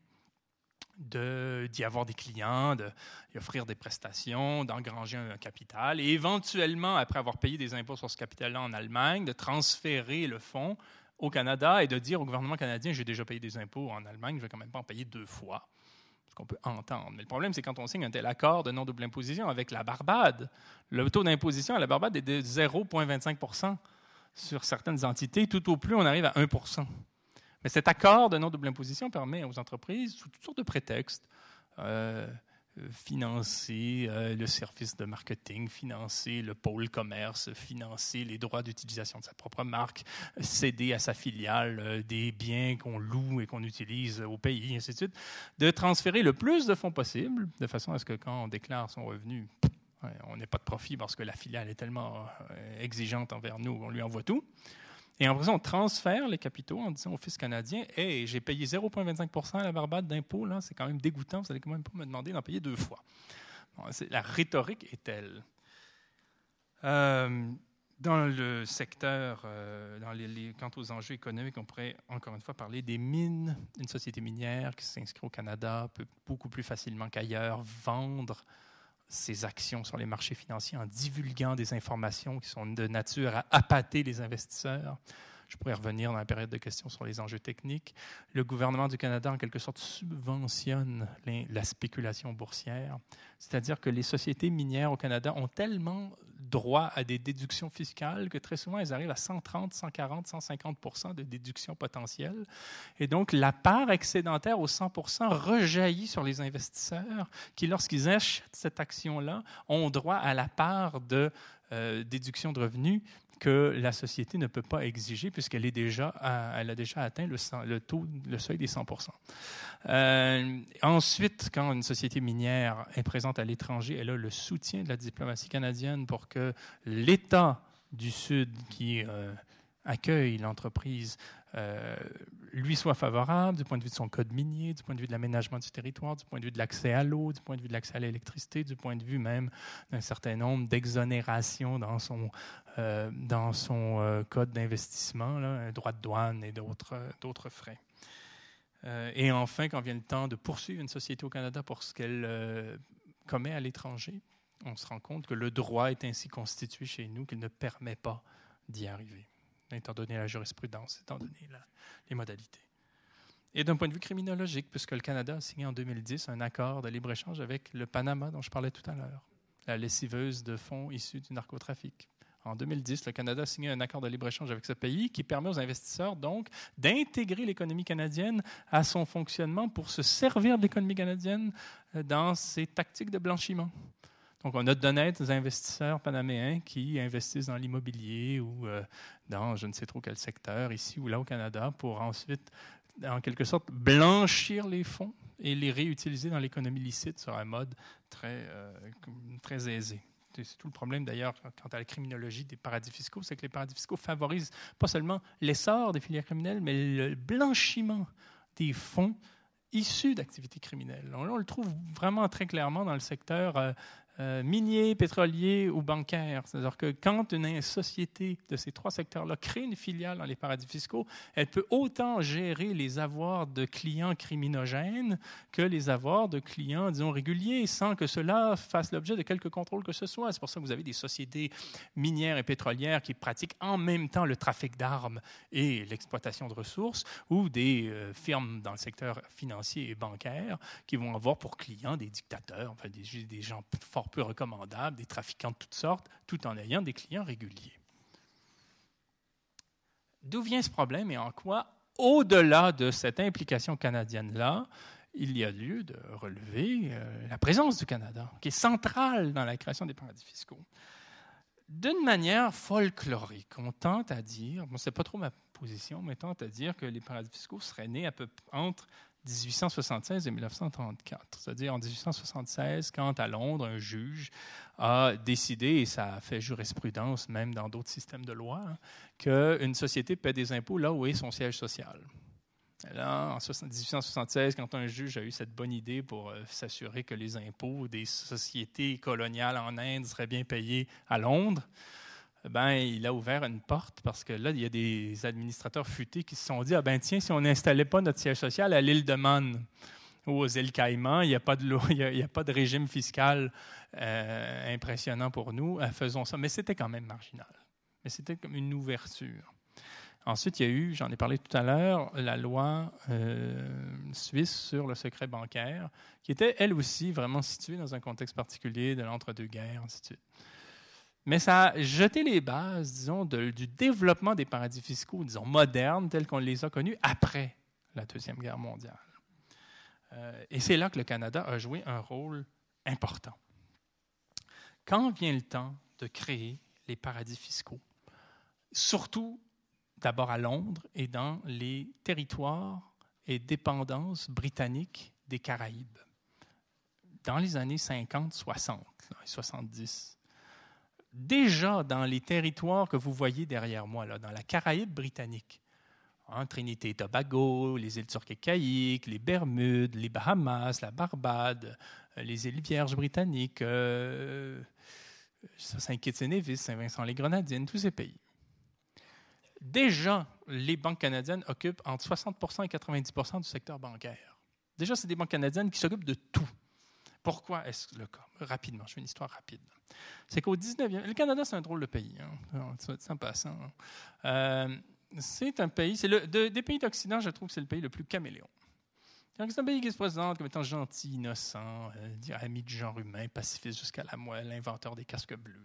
d'y avoir des clients, d'y offrir des prestations, d'engranger un capital, et éventuellement, après avoir payé des impôts sur ce capital-là en Allemagne, de transférer le fonds au Canada et de dire au gouvernement canadien, j'ai déjà payé des impôts en Allemagne, je ne vais quand même pas en payer deux fois ce qu'on peut entendre. Mais le problème, c'est quand on signe un tel accord de non-double imposition avec la Barbade, le taux d'imposition à la Barbade est de 0,25% sur certaines entités. Tout au plus, on arrive à 1% Mais cet accord de non-double imposition permet aux entreprises, sous toutes sortes de prétextes, euh, financer euh, le service de marketing, financer le pôle commerce, financer les droits d'utilisation de sa propre marque, céder à sa filiale euh, des biens qu'on loue et qu'on utilise au pays, ainsi de transférer le plus de fonds possible, de façon à ce que quand on déclare son revenu, on n'ait pas de profit parce que la filiale est tellement euh, exigeante envers nous, on lui envoie tout. Et en ça, on transfère les capitaux en disant au fisc canadien Hey, j'ai payé 0,25% à la Barbade d'impôts, là, c'est quand même dégoûtant, vous allez quand même pas me demander d'en payer deux fois. la rhétorique est telle. Euh, dans le secteur, euh, dans les, quant aux enjeux économiques, on pourrait encore une fois parler des mines. Une société minière qui s'inscrit au Canada peut beaucoup plus facilement qu'ailleurs vendre ses actions sur les marchés financiers en divulguant des informations qui sont de nature à appâter les investisseurs. Je pourrais revenir dans la période de questions sur les enjeux techniques. Le gouvernement du Canada, en quelque sorte, subventionne la spéculation boursière. C'est-à-dire que les sociétés minières au Canada ont tellement droit à des déductions fiscales que très souvent, elles arrivent à 130, 140, 150% de déduction potentielle. Et donc, la part excédentaire au 100 rejaillit sur les investisseurs qui, lorsqu'ils achètent cette action-là, ont droit à la part de euh, déduction de revenus que la société ne peut pas exiger puisqu'elle est déjà, elle a déjà atteint le, taux, le seuil des 100 euh, Ensuite, quand une société minière est présente à l'étranger, elle a le soutien de la diplomatie canadienne pour que l'État du Sud qui euh, accueille l'entreprise euh, lui soit favorable du point de vue de son code minier, du point de vue de l'aménagement du territoire, du point de vue de l'accès à l'eau, du point de vue de l'accès à l'électricité, du point de vue même d'un certain nombre d'exonérations dans son, euh, dans son euh, code d'investissement, droit de douane et d'autres frais. et enfin, quand vient le temps de poursuivre une société au Canada pour ce qu'elle commet à l'étranger, on se rend compte que le droit est ainsi constitué chez nous qu'il ne permet pas d'y arriver étant donné la jurisprudence, étant donné les modalités. Et d'un point de vue criminologique, puisque le Canada a signé en 2010 un accord de libre-échange avec le Panama dont je parlais tout à l'heure, la lessiveuse de fonds issus du narcotrafic. En 2010, le Canada a signé un accord de libre-échange avec ce pays qui permet aux investisseurs donc d'intégrer l'économie canadienne à son fonctionnement pour se servir de l'économie canadienne euh, dans ses tactiques de blanchiment. Donc, on a d'honnêtes investisseurs panaméens qui investissent dans l'immobilier ou euh, dans je ne sais trop quel secteur, ici ou là au Canada, pour ensuite en quelque sorte, blanchir les fonds et les réutiliser dans l'économie licite sur un mode très, euh, très aisé. C'est tout le problème d'ailleurs quant à la criminologie des paradis fiscaux, c'est que les paradis fiscaux favorisent pas seulement l'essor des filières criminelles, mais le blanchiment des fonds issus d'activités criminelles. On, le trouve vraiment très clairement dans le secteur euh, euh, minier, pétrolier ou bancaire. C'est-à-dire que quand une société de ces trois secteurs-là crée une filiale dans les paradis fiscaux, elle peut autant gérer les avoirs de clients criminogènes que les avoirs de clients, disons, réguliers, sans que cela fasse l'objet de quelque contrôle que ce soit. C'est pour ça que vous avez des sociétés minières et pétrolières qui pratiquent en même temps le trafic d'armes et l'exploitation de ressources, ou des euh, firmes dans le secteur financier et bancaire qui vont avoir pour clients des dictateurs, enfin des, des gens forts peu recommandables, des trafiquants de toutes sortes, tout en ayant des clients réguliers. D'où vient ce problème et en quoi, au-delà de cette implication canadienne-là, il y a lieu de relever euh, la présence du Canada, qui est centrale dans la création des paradis fiscaux. D'une manière folklorique, on tente à dire, bon, ce n'est pas trop ma position, mais on tente à dire que les paradis fiscaux seraient nés à peu, entre 1876 et 1934. C'est-à-dire en 1876, quand à Londres, un juge a décidé, et ça a fait jurisprudence même dans d'autres systèmes de loi, hein, qu'une société paie des impôts là où est son siège social. là, en 1876, quand un juge a eu cette bonne idée pour euh, s'assurer que les impôts des sociétés coloniales en Inde seraient bien payés à Londres, ben, il a ouvert une porte parce que là, il y a des administrateurs futés qui se sont dit Ah ben tiens, si on n'installait pas notre siège social à l'île de Man ou aux îles Caïmans, il n'y a, pas de, il a pas de régime fiscal euh, impressionnant pour nous, euh, faisons ça. Mais c'était quand même marginal. Mais c'était comme une ouverture. Ensuite, il y a eu, j'en ai parlé tout à l'heure, la loi euh, suisse sur le secret bancaire, qui était elle aussi vraiment située dans un contexte particulier de l'entre-deux-guerres, ainsi de suite. Mais ça a jeté les bases, disons, du développement des paradis fiscaux, disons, modernes, tels qu'on les a connus après la Deuxième Guerre mondiale. Euh, et c'est là que le Canada a joué un rôle important. Quand vient le temps de créer les paradis fiscaux, surtout d'abord à Londres et dans les territoires et dépendances britanniques des Caraïbes, dans les années 50, 60, 70, déjà dans les territoires que vous voyez derrière moi, là, dans la Caraïbe britannique, hein, Trinité et Tobago, les îles Turques et Caïques, les Bermudes, les Bahamas, la Barbade, euh, les îles Vierges britanniques, euh, Saint-Kitts et Nevis, Saint-Vincent-les-Grenadines, tous ces pays. Déjà, les banques canadiennes occupent entre 60 et 90 du secteur bancaire. Déjà, c'est des banques canadiennes qui s'occupent de tout. Pourquoi est-ce le cas? Rapidement, je fais une histoire rapide. C'est qu'au 19e... Le Canada, c'est un drôle de pays, hein, en passant. Euh, c'est un pays... C'est des pays d'Occident, je trouve que c'est le pays le plus caméléon. C'est un pays qui se présente comme étant gentil, innocent, euh, ami du genre humain, pacifiste jusqu'à la moelle, inventeur des casques bleus.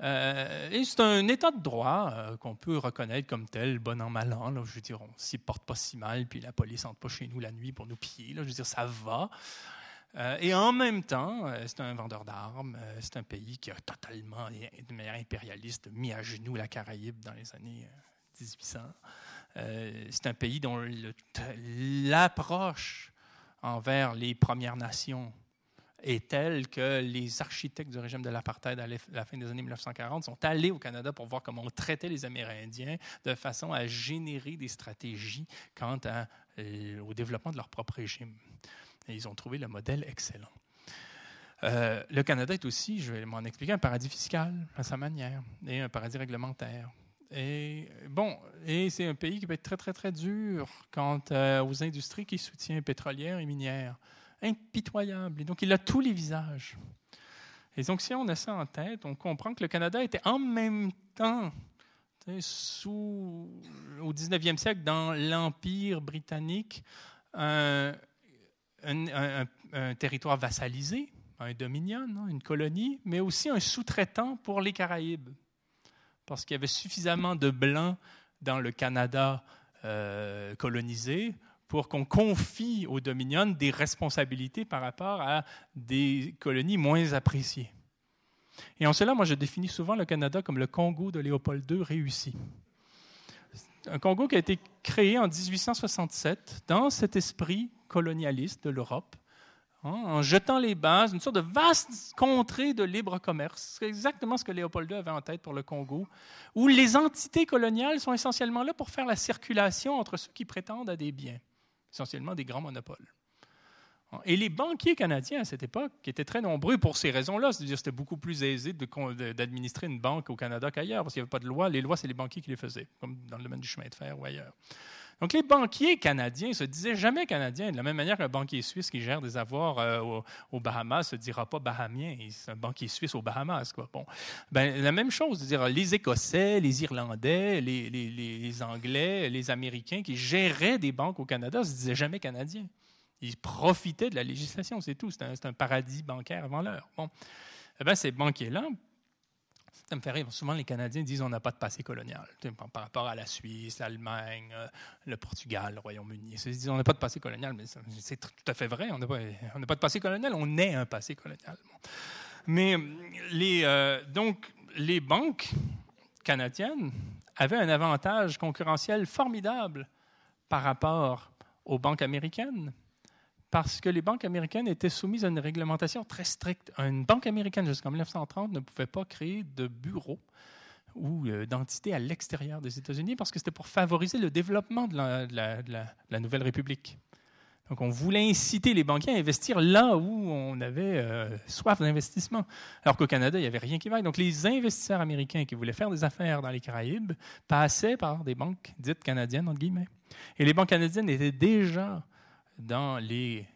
Euh, et c'est un état de droit euh, qu'on peut reconnaître comme tel, bon an, mal an. Là, je veux dire, on s'y porte pas si mal, puis la police n'entre pas chez nous la nuit pour nous piller. Là, je veux dire, ça va. Euh, et en même temps, euh, c'est un vendeur d'armes. Euh, c'est un pays qui a totalement, de manière impérialiste, mis à genoux la Caraïbe dans les années 1800. c'est un pays dont l'approche envers les Premières Nations est telle que les architectes du régime de l'apartheid à la fin des années 1940 sont allés au Canada pour voir comment on traitait les Amérindiens de façon à générer des stratégies quant au développement de leur propre régime. Et ils ont trouvé le modèle excellent. Euh, le Canada est aussi, je vais m'en expliquer, un paradis fiscal à sa manière et un paradis réglementaire. Et bon, et c'est un pays qui peut être très, très, très dur quant euh, aux industries qui soutient pétrolières et minières. Impitoyable. Et donc, il a tous les visages. Et donc, si on a ça en tête, on comprend que le Canada était en même temps, sous, au 19e siècle, dans l'Empire britannique, un, un, territoire vassalisé, un dominion, hein, une colonie, mais aussi un sous-traitant pour les Caraïbes, parce qu'il y avait suffisamment de blancs dans le Canada euh, colonisé pour qu'on confie aux dominions des responsabilités par rapport à des colonies moins appréciées. Et en cela, moi, je définis souvent le Canada comme le Congo de Léopold II réussi. Un Congo qui a été créé en 1867 dans cet esprit colonialiste de l'Europe, hein, en jetant les bases, une sorte de vaste contrée de libre commerce. C'est exactement ce que Léopold II avait en tête pour le Congo, où les entités coloniales sont essentiellement là pour faire la circulation entre ceux qui prétendent à des biens, essentiellement des grands monopoles. Et les banquiers canadiens à cette époque, qui étaient très nombreux pour ces raisons-là, c'est-à-dire c'était beaucoup plus aisé d'administrer une banque au Canada qu'ailleurs, parce qu'il n'y avait pas de loi. Les lois, c'est les banquiers qui les faisaient, comme dans le domaine du chemin de fer ou ailleurs. Donc les banquiers canadiens se disaient jamais canadiens, de la même manière qu'un banquier suisse qui gère des avoirs euh, aux, Bahamas se dira pas bahamien, c'est un banquier suisse aux Bahamas. Quoi. Bon. Ben, la même chose, dire les Écossais, les Irlandais, les, les, les, Anglais, les Américains qui géraient des banques au Canada se disaient jamais canadiens. Ils profitaient de la législation, c'est tout. C'est un, paradis bancaire avant l'heure. Bon. Eh bien, ces banquiers-là, ça me fait rire. Souvent, les Canadiens disent on n'a pas de passé colonial. Par rapport à la Suisse, l'Allemagne, euh, le Portugal, le Royaume-Uni. Ils disent on n'a pas de passé colonial, mais c'est tout à fait vrai. On n'a pas, de passé colonial, on est un passé colonial. Mais euh, donc, les banques canadiennes avaient un avantage concurrentiel formidable par rapport aux banques américaines parce que les banques américaines étaient soumises à une réglementation très stricte. Une banque américaine jusqu'en 1930 ne pouvait pas créer de bureau ou euh, d'entité à l'extérieur des États-Unis parce que c'était pour favoriser le développement de la, nouvelle République. Donc, on voulait inciter les banquiers à investir là où on avait euh, soif d'investissement. Alors qu'au Canada, il n'y avait rien qui vaille. Donc, les investisseurs américains qui voulaient faire des affaires dans les Caraïbes passaient par des banques dites canadiennes, entre guillemets. Et les banques canadiennes étaient déjà dans les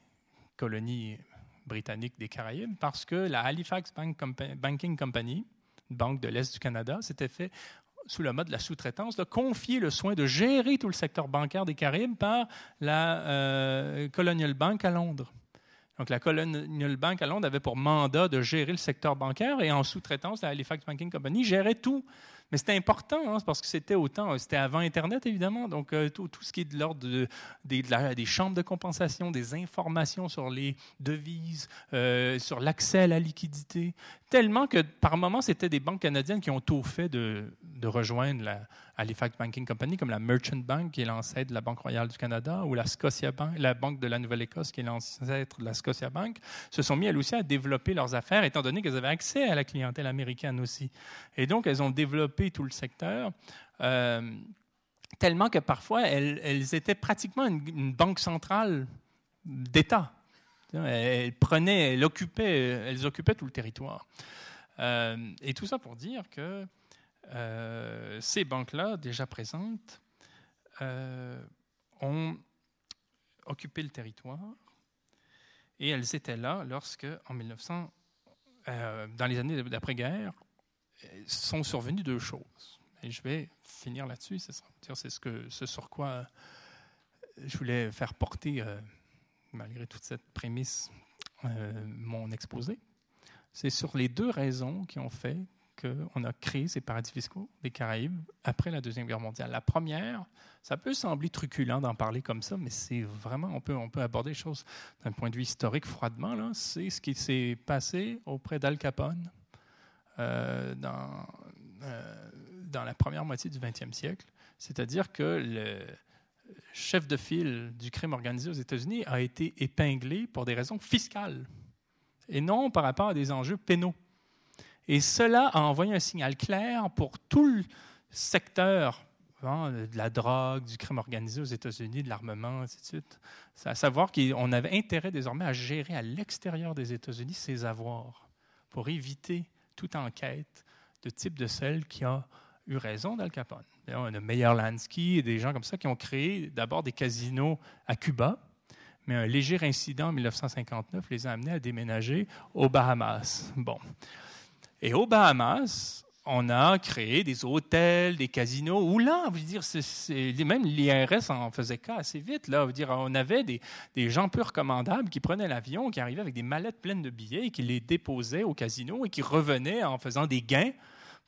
colonies britanniques des Caraïbes parce que la Halifax Banking Company, banque de l'Est du Canada, s'était fait sous le mode de la sous-traitance, de confier le soin de gérer tout le secteur bancaire des Caraïbes par la euh, Colonial Bank à Londres. Donc, la Colonial Bank à Londres avait pour mandat de gérer le secteur bancaire et en sous-traitance, la Halifax Banking Company gérait tout mais c'était important, hein, parce que c'était autant, c'était avant Internet, évidemment, donc euh, tout, ce qui est de l'ordre des chambres de compensation, des informations sur les devises, euh, sur l'accès à la liquidité, tellement que par moments, c'était des banques canadiennes qui ont tout fait de, de rejoindre la Halifax Banking Company, comme la Merchant Bank, qui est l'ancêtre de la Banque royale du Canada, ou la Scotia Bank, la Banque de la Nouvelle-Écosse, qui est l'ancêtre de la Scotia Bank, se sont mis elles aussi à développer leurs affaires, étant donné qu'elles avaient accès à la clientèle américaine aussi. Et donc, elles ont développé tout le secteur. Euh, tellement que parfois, elles, étaient pratiquement une, banque centrale d'État. Elles prenaient, elles occupaient, elles occupaient tout le territoire. Euh, et tout ça pour dire que euh, ces banques-là, déjà présentes, euh, ont occupé le territoire et elles étaient là lorsque, en 1900, euh, dans les années d'après-guerre, sont survenues deux choses. Et je vais finir là-dessus, c'est ce, sur quoi je voulais faire porter, malgré toute cette prémisse, mon exposé. C'est sur les deux raisons qui ont fait qu'on a créé ces paradis fiscaux des Caraïbes après la Deuxième Guerre mondiale. La première, ça peut sembler truculent d'en parler comme ça, mais c'est vraiment, on peut, on peut aborder les choses d'un point de vue historique froidement. C'est ce qui s'est passé auprès d'Al Capone euh, dans, euh, dans la première moitié du 20e siècle. C'est-à-dire que le chef de file du crime organisé aux États-Unis a été épinglé pour des raisons fiscales et non par rapport à des enjeux pénaux. Et cela a envoyé un signal clair pour tout le secteur hein, de la drogue, du crime organisé aux États-Unis, de l'armement, ainsi de suite. à savoir qu'on avait intérêt désormais à gérer à l'extérieur des États-Unis ces avoirs pour éviter toute enquête de type de celle qui a eu raison d'Al Capone. On a Meyer Lansky et des gens comme ça qui ont créé d'abord des casinos à Cuba, mais un léger incident en 1959 les a amenés à déménager aux Bahamas. Bon. Et aux Bahamas, on a créé des hôtels, des casinos, où là, vous dire, même l'IRS en faisait cas assez vite. Là, dire, on avait des, gens peu recommandables qui prenaient l'avion, qui arrivaient avec des mallettes pleines de billets et qui les déposaient au casino et qui revenaient en faisant des gains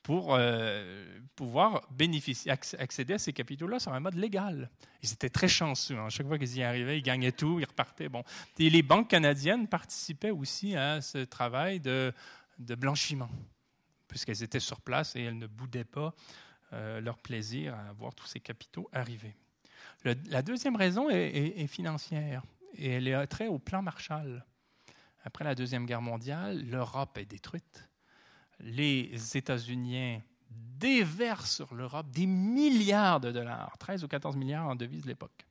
pour euh, pouvoir bénéficier, accéder à ces capitaux-là sur un mode légal. Ils étaient très chanceux. Hein. chaque fois qu'ils y arrivaient, ils gagnaient tout, ils repartaient. Bon. Et les banques canadiennes participaient aussi à ce travail de de blanchiment, puisqu'elles étaient sur place et elles ne boudaient pas euh, leur plaisir à voir tous ces capitaux arriver. la deuxième raison est, financière et elle est très au plan Marshall. Après la Deuxième Guerre mondiale, l'Europe est détruite. Les États-Unis déversent sur l'Europe des milliards de dollars, 13 ou 14 milliards en devises de l'époque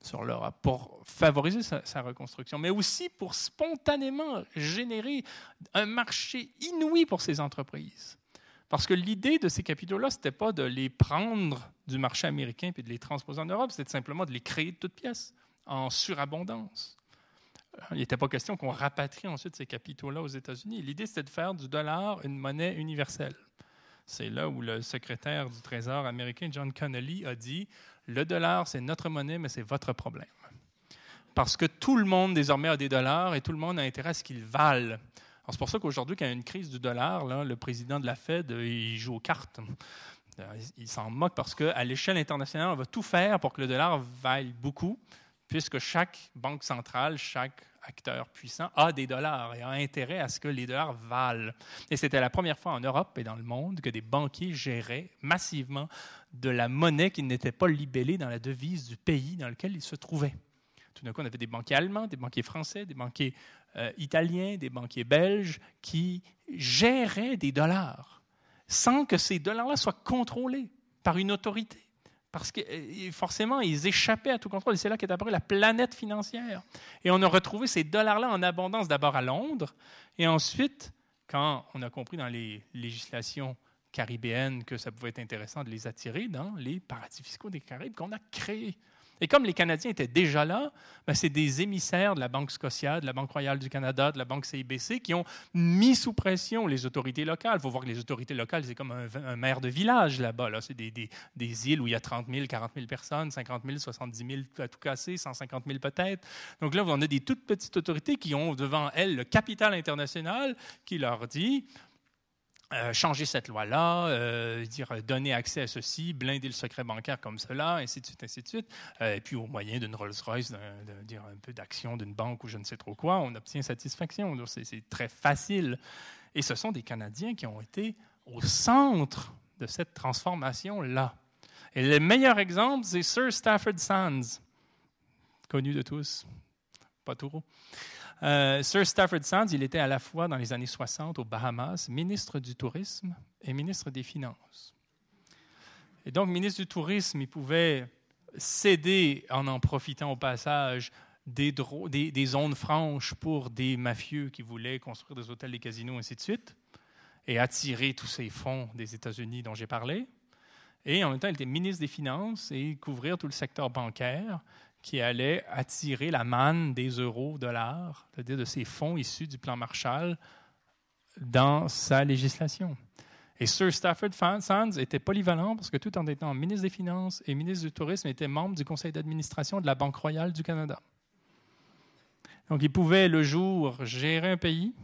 sur l'Europe pour favoriser sa, reconstruction, mais aussi pour spontanément générer un marché inouï pour ces entreprises. Parce que l'idée de ces capitaux-là, ce n'était pas de les prendre du marché américain puis de les transposer en Europe, c'était simplement de les créer de toutes pièces, en surabondance. Il n'était pas question qu'on rapatrie ensuite ces capitaux-là aux États-Unis. L'idée, c'était de faire du dollar une monnaie universelle. C'est là où le secrétaire du Trésor américain, John Connolly, a dit le dollar, c'est notre monnaie, mais c'est votre problème. Parce que tout le monde désormais a des dollars et tout le monde a intérêt à ce qu'ils valent. C'est pour ça qu'aujourd'hui, quand il y a une crise du dollar, le président de la Fed, il joue aux cartes. Il s'en moque parce qu'à l'échelle internationale, on va tout faire pour que le dollar vaille beaucoup, puisque chaque banque centrale, chaque acteur puissant a des dollars et a intérêt à ce que les dollars valent. Et c'était la première fois en Europe et dans le monde que des banquiers géraient massivement de la monnaie qui n'était pas libellée dans la devise du pays dans lequel ils se trouvaient. Tout d'un coup, on avait des banquiers allemands, des banquiers français, des banquiers euh, italiens, des banquiers belges qui géraient des dollars sans que ces dollars-là soient contrôlés par une autorité parce que euh, forcément, ils échappaient à tout contrôle. Et c'est là qu'est apparue la planète financière. Et on a retrouvé ces dollars-là en abondance d'abord à Londres, et ensuite, quand on a compris dans les législations caribéennes que ça pouvait être intéressant de les attirer dans les paradis fiscaux des Caraïbes qu'on a créés. Et comme les Canadiens étaient déjà là, ben c'est des émissaires de la Banque Scotia, de la Banque royale du Canada, de la Banque CIBC qui ont mis sous pression les autorités locales. Il faut voir que les autorités locales, c'est comme un, maire de village là-bas. Là. C'est des, des, îles où il y a 30 000, 40 000 personnes, 50 000, 70 000 à tout casser, 150 000 peut-être. Donc là, on a des toutes petites autorités qui ont devant elles le capital international qui leur dit euh, changer cette loi-là, euh, dire donner accès à ceci, blinder le secret bancaire comme cela, ainsi de suite, ainsi de suite. Euh, et puis au moyen d'une Rolls-Royce, de, dire un peu d'action d'une banque ou je ne sais trop quoi, on obtient satisfaction. C'est très facile. Et ce sont des Canadiens qui ont été au centre de cette transformation-là. Et le meilleur exemple, c'est Sir Stafford Sands, connu de tous, pas trop. Euh, Sir Stafford Sands, il était à la fois dans les années 60 aux Bahamas, ministre du Tourisme et ministre des Finances. Et donc, ministre du Tourisme, il pouvait céder, en en profitant au passage, des, des, zones franches pour des mafieux qui voulaient construire des hôtels, des casinos, ainsi de suite, et attirer tous ces fonds des États-Unis dont j'ai parlé. Et en même temps, il était ministre des Finances et couvrir tout le secteur bancaire qui allait attirer la manne des euros, dollars, c'est-à-dire de ces fonds issus du plan Marshall, dans sa législation. Et Sir Stafford Sands était polyvalent parce que tout en étant ministre des Finances et ministre du Tourisme, il était membre du conseil d'administration de la Banque royale du Canada. Donc il pouvait le jour gérer un pays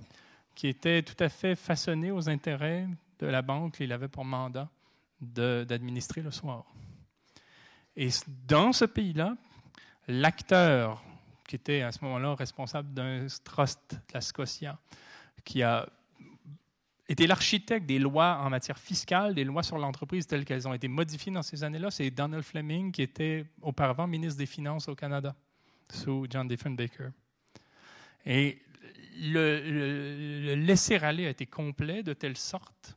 qui était tout à fait façonné aux intérêts de la banque qu'il avait pour mandat d'administrer le soir. Et dans ce pays-là, l'acteur qui était à ce moment-là responsable d'un trust de la Scotia, qui a été l'architecte des lois en matière fiscale, des lois sur l'entreprise telles qu'elles ont été modifiées dans ces années-là, c'est Donald Fleming, qui était auparavant ministre des Finances au Canada, sous John Diefenbaker. Et le laisser-aller a été complet de telle sorte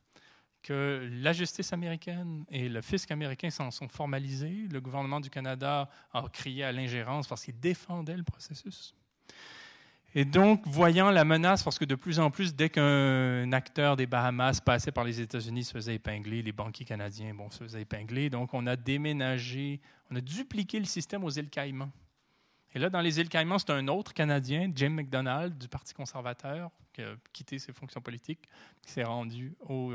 que la justice américaine et le fisc américain s'en sont formalisés. Le gouvernement du Canada a crié à l'ingérence parce qu'il défendait le processus. Et donc, voyant la menace, parce que de plus en plus, dès qu'un acteur des Bahamas passait par les États-Unis, se faisait épingler, les banquiers canadiens bon, se faisaient épingler, donc on a déménagé, on a dupliqué le système aux îles Caïmans. Et là, dans les îles Caïmans, c'est un autre Canadien, Jim McDonald, du Parti conservateur, qui a quitté ses fonctions politiques, qui s'est rendu au,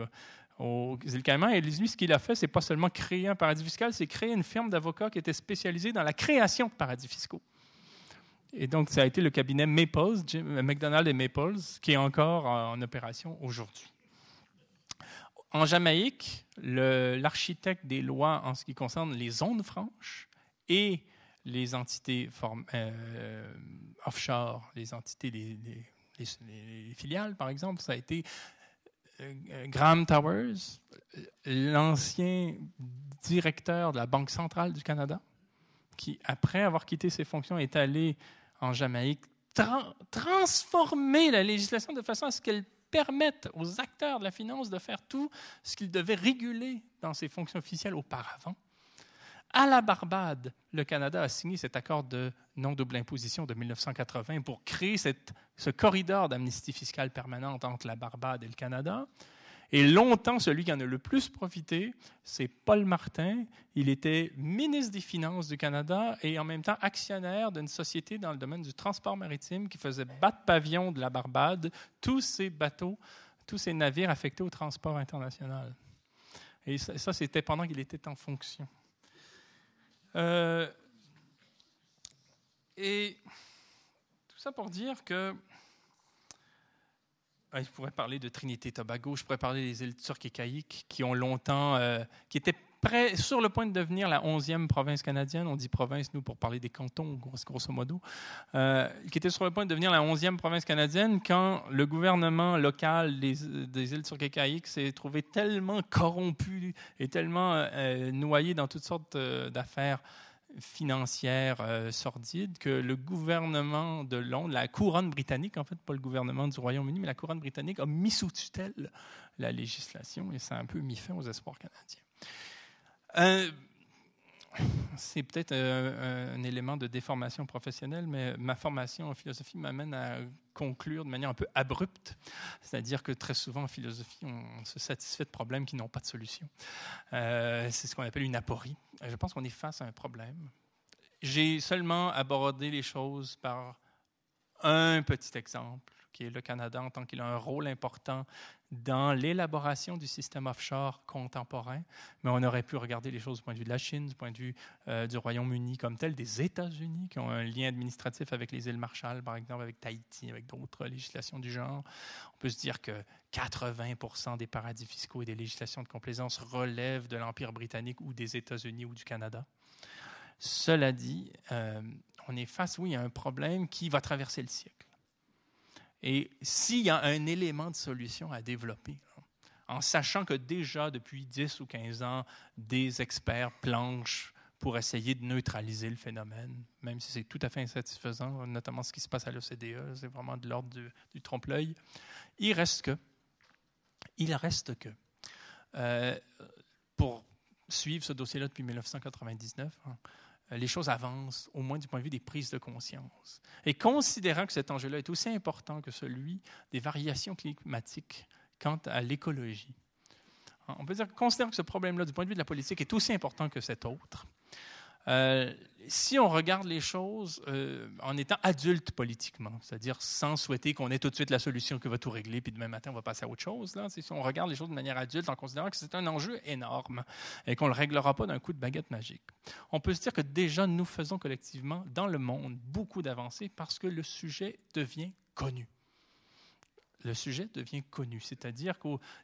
aux îles Caïmans. Et lui, ce qu'il a fait, c'est pas seulement créer un paradis fiscal, c'est créer une firme d'avocats qui était spécialisée dans la création de paradis fiscaux. Et donc, ça a été le cabinet Maples, Jim, McDonald et Maples, qui est encore en, opération aujourd'hui. En Jamaïque, l'architecte des lois en ce qui concerne les zones franches et les entités euh, offshore, les entités, les, les, filiales, par exemple, ça a été Graham Towers, l'ancien directeur de la Banque centrale du Canada, qui, après avoir quitté ses fonctions, est allé en Jamaïque transformer la législation de façon à ce qu'elle permette aux acteurs de la finance de faire tout ce qu'ils devaient réguler dans ses fonctions officielles auparavant. À la Barbade, le Canada a signé cet accord de non-double imposition de 1980 pour créer ce corridor d'amnistie fiscale permanente entre la Barbade et le Canada. Et longtemps, celui qui en a le plus profité, c'est Paul Martin. Il était ministre des Finances du Canada et en même temps actionnaire d'une société dans le domaine du transport maritime qui faisait battre pavillon de la Barbade tous ces bateaux, tous ces navires affectés au transport international. Et ça, c'était pendant qu'il était en fonction. Euh, et tout ça pour dire que je pourrais parler de Trinité Tobago, je pourrais parler des îles turques et caïques qui ont longtemps, euh, qui étaient sur le point de devenir la 11e province canadienne. On dit province, nous, pour parler des cantons, grosso modo. Euh, qui étaient sur le point de devenir la 11e province canadienne quand le gouvernement local des, îles turques et caïques s'est trouvé tellement corrompu et tellement euh, noyé dans toutes sortes d'affaires financière euh, sordide que le gouvernement de Londres, la couronne britannique, en fait, pas le gouvernement du Royaume-Uni, mais la couronne britannique a mis sous tutelle la législation et ça a un peu mis fin aux espoirs canadiens. Euh, c'est peut-être euh, un, élément de déformation professionnelle, mais ma formation en philosophie m'amène à conclure de manière un peu abrupte. C'est-à-dire que très souvent en philosophie, on se satisfait de problèmes qui n'ont pas de solution. Euh, c'est ce qu'on appelle une aporie. Je pense qu'on est face à un problème. J'ai seulement abordé les choses par un petit exemple qui est le Canada en tant qu'il a un rôle important dans l'élaboration du système offshore contemporain, mais on aurait pu regarder les choses du point de vue de la Chine, du point de vue euh, du Royaume-Uni comme tel, des États-Unis qui ont un lien administratif avec les îles Marshall, par exemple, avec Tahiti, avec d'autres législations du genre. On peut se dire que 80 des paradis fiscaux et des législations de complaisance relèvent de l'Empire britannique ou des États-Unis ou du Canada. Cela dit, euh, on est face, oui, à un problème qui va traverser le siècle. Et s'il y a un élément de solution à développer, en sachant que déjà depuis 10 ou 15 ans, des experts planchent pour essayer de neutraliser le phénomène, même si c'est tout à fait insatisfaisant, notamment ce qui se passe à l'OCDE, c'est vraiment de l'ordre du, trompe-l'œil. Il reste que, il reste que, euh, pour suivre ce dossier-là depuis 1999, euh, les choses avancent, au moins du point de vue des prises de conscience. Et considérant que cet enjeu-là est aussi important que celui des variations climatiques quant à l'écologie, on peut dire, considérant que ce problème-là, du point de vue de la politique, est aussi important que cet autre, euh, si on regarde les choses euh, en étant adulte politiquement, c'est-à-dire sans souhaiter qu'on ait tout de suite la solution qui va tout régler, puis demain matin, on va passer à autre chose, là, si on regarde les choses de manière adulte en considérant que c'est un enjeu énorme et qu'on ne le réglera pas d'un coup de baguette magique, on peut se dire que déjà, nous faisons collectivement dans le monde beaucoup d'avancées parce que le sujet devient connu le sujet devient connu. C'est-à-dire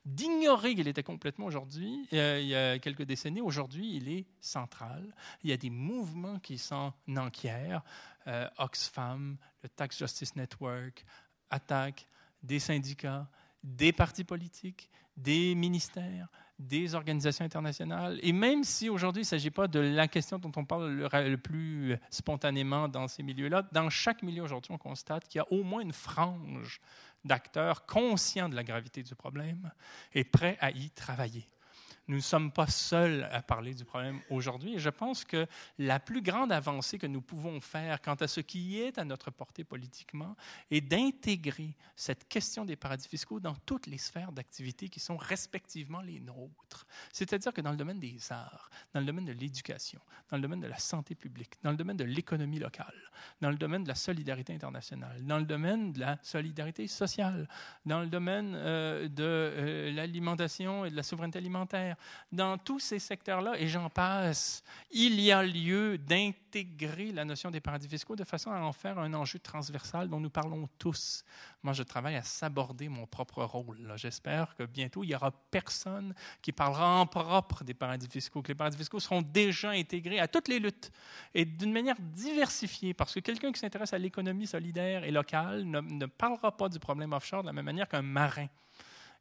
d'ignorer qu'il était complètement aujourd'hui, euh, il y a quelques décennies, aujourd'hui, il est central. Il y a des mouvements qui s'en enquièrent. Euh, Oxfam, le Tax Justice Network, ATTAC, des syndicats, des partis politiques, des ministères, des organisations internationales. Et même si aujourd'hui il ne s'agit pas de la question dont on parle le, plus spontanément dans ces milieux-là, dans chaque milieu aujourd'hui, on constate qu'il y a au moins une frange d'acteurs conscients de la gravité du problème et prêts à y travailler. Nous ne sommes pas seuls à parler du problème aujourd'hui et je pense que la plus grande avancée que nous pouvons faire quant à ce qui est à notre portée politiquement est d'intégrer cette question des paradis fiscaux dans toutes les sphères d'activité qui sont respectivement les nôtres. C'est-à-dire que dans le domaine des arts, dans le domaine de l'éducation, dans le domaine de la santé publique, dans le domaine de l'économie locale, dans le domaine de la solidarité internationale, dans le domaine de la solidarité sociale, dans le domaine euh, de euh, l'alimentation et de la souveraineté alimentaire, dans tous ces secteurs-là, et j'en passe, il y a lieu d'intégrer la notion des paradis fiscaux de façon à en faire un enjeu transversal dont nous parlons tous. Moi, je travaille à s'aborder mon propre rôle. J'espère que bientôt, il n'y aura personne qui parlera en propre des paradis fiscaux, que les paradis fiscaux seront déjà intégrés à toutes les luttes et d'une manière diversifiée, parce que quelqu'un qui s'intéresse à l'économie solidaire et locale ne, ne parlera pas du problème offshore de la même manière qu'un marin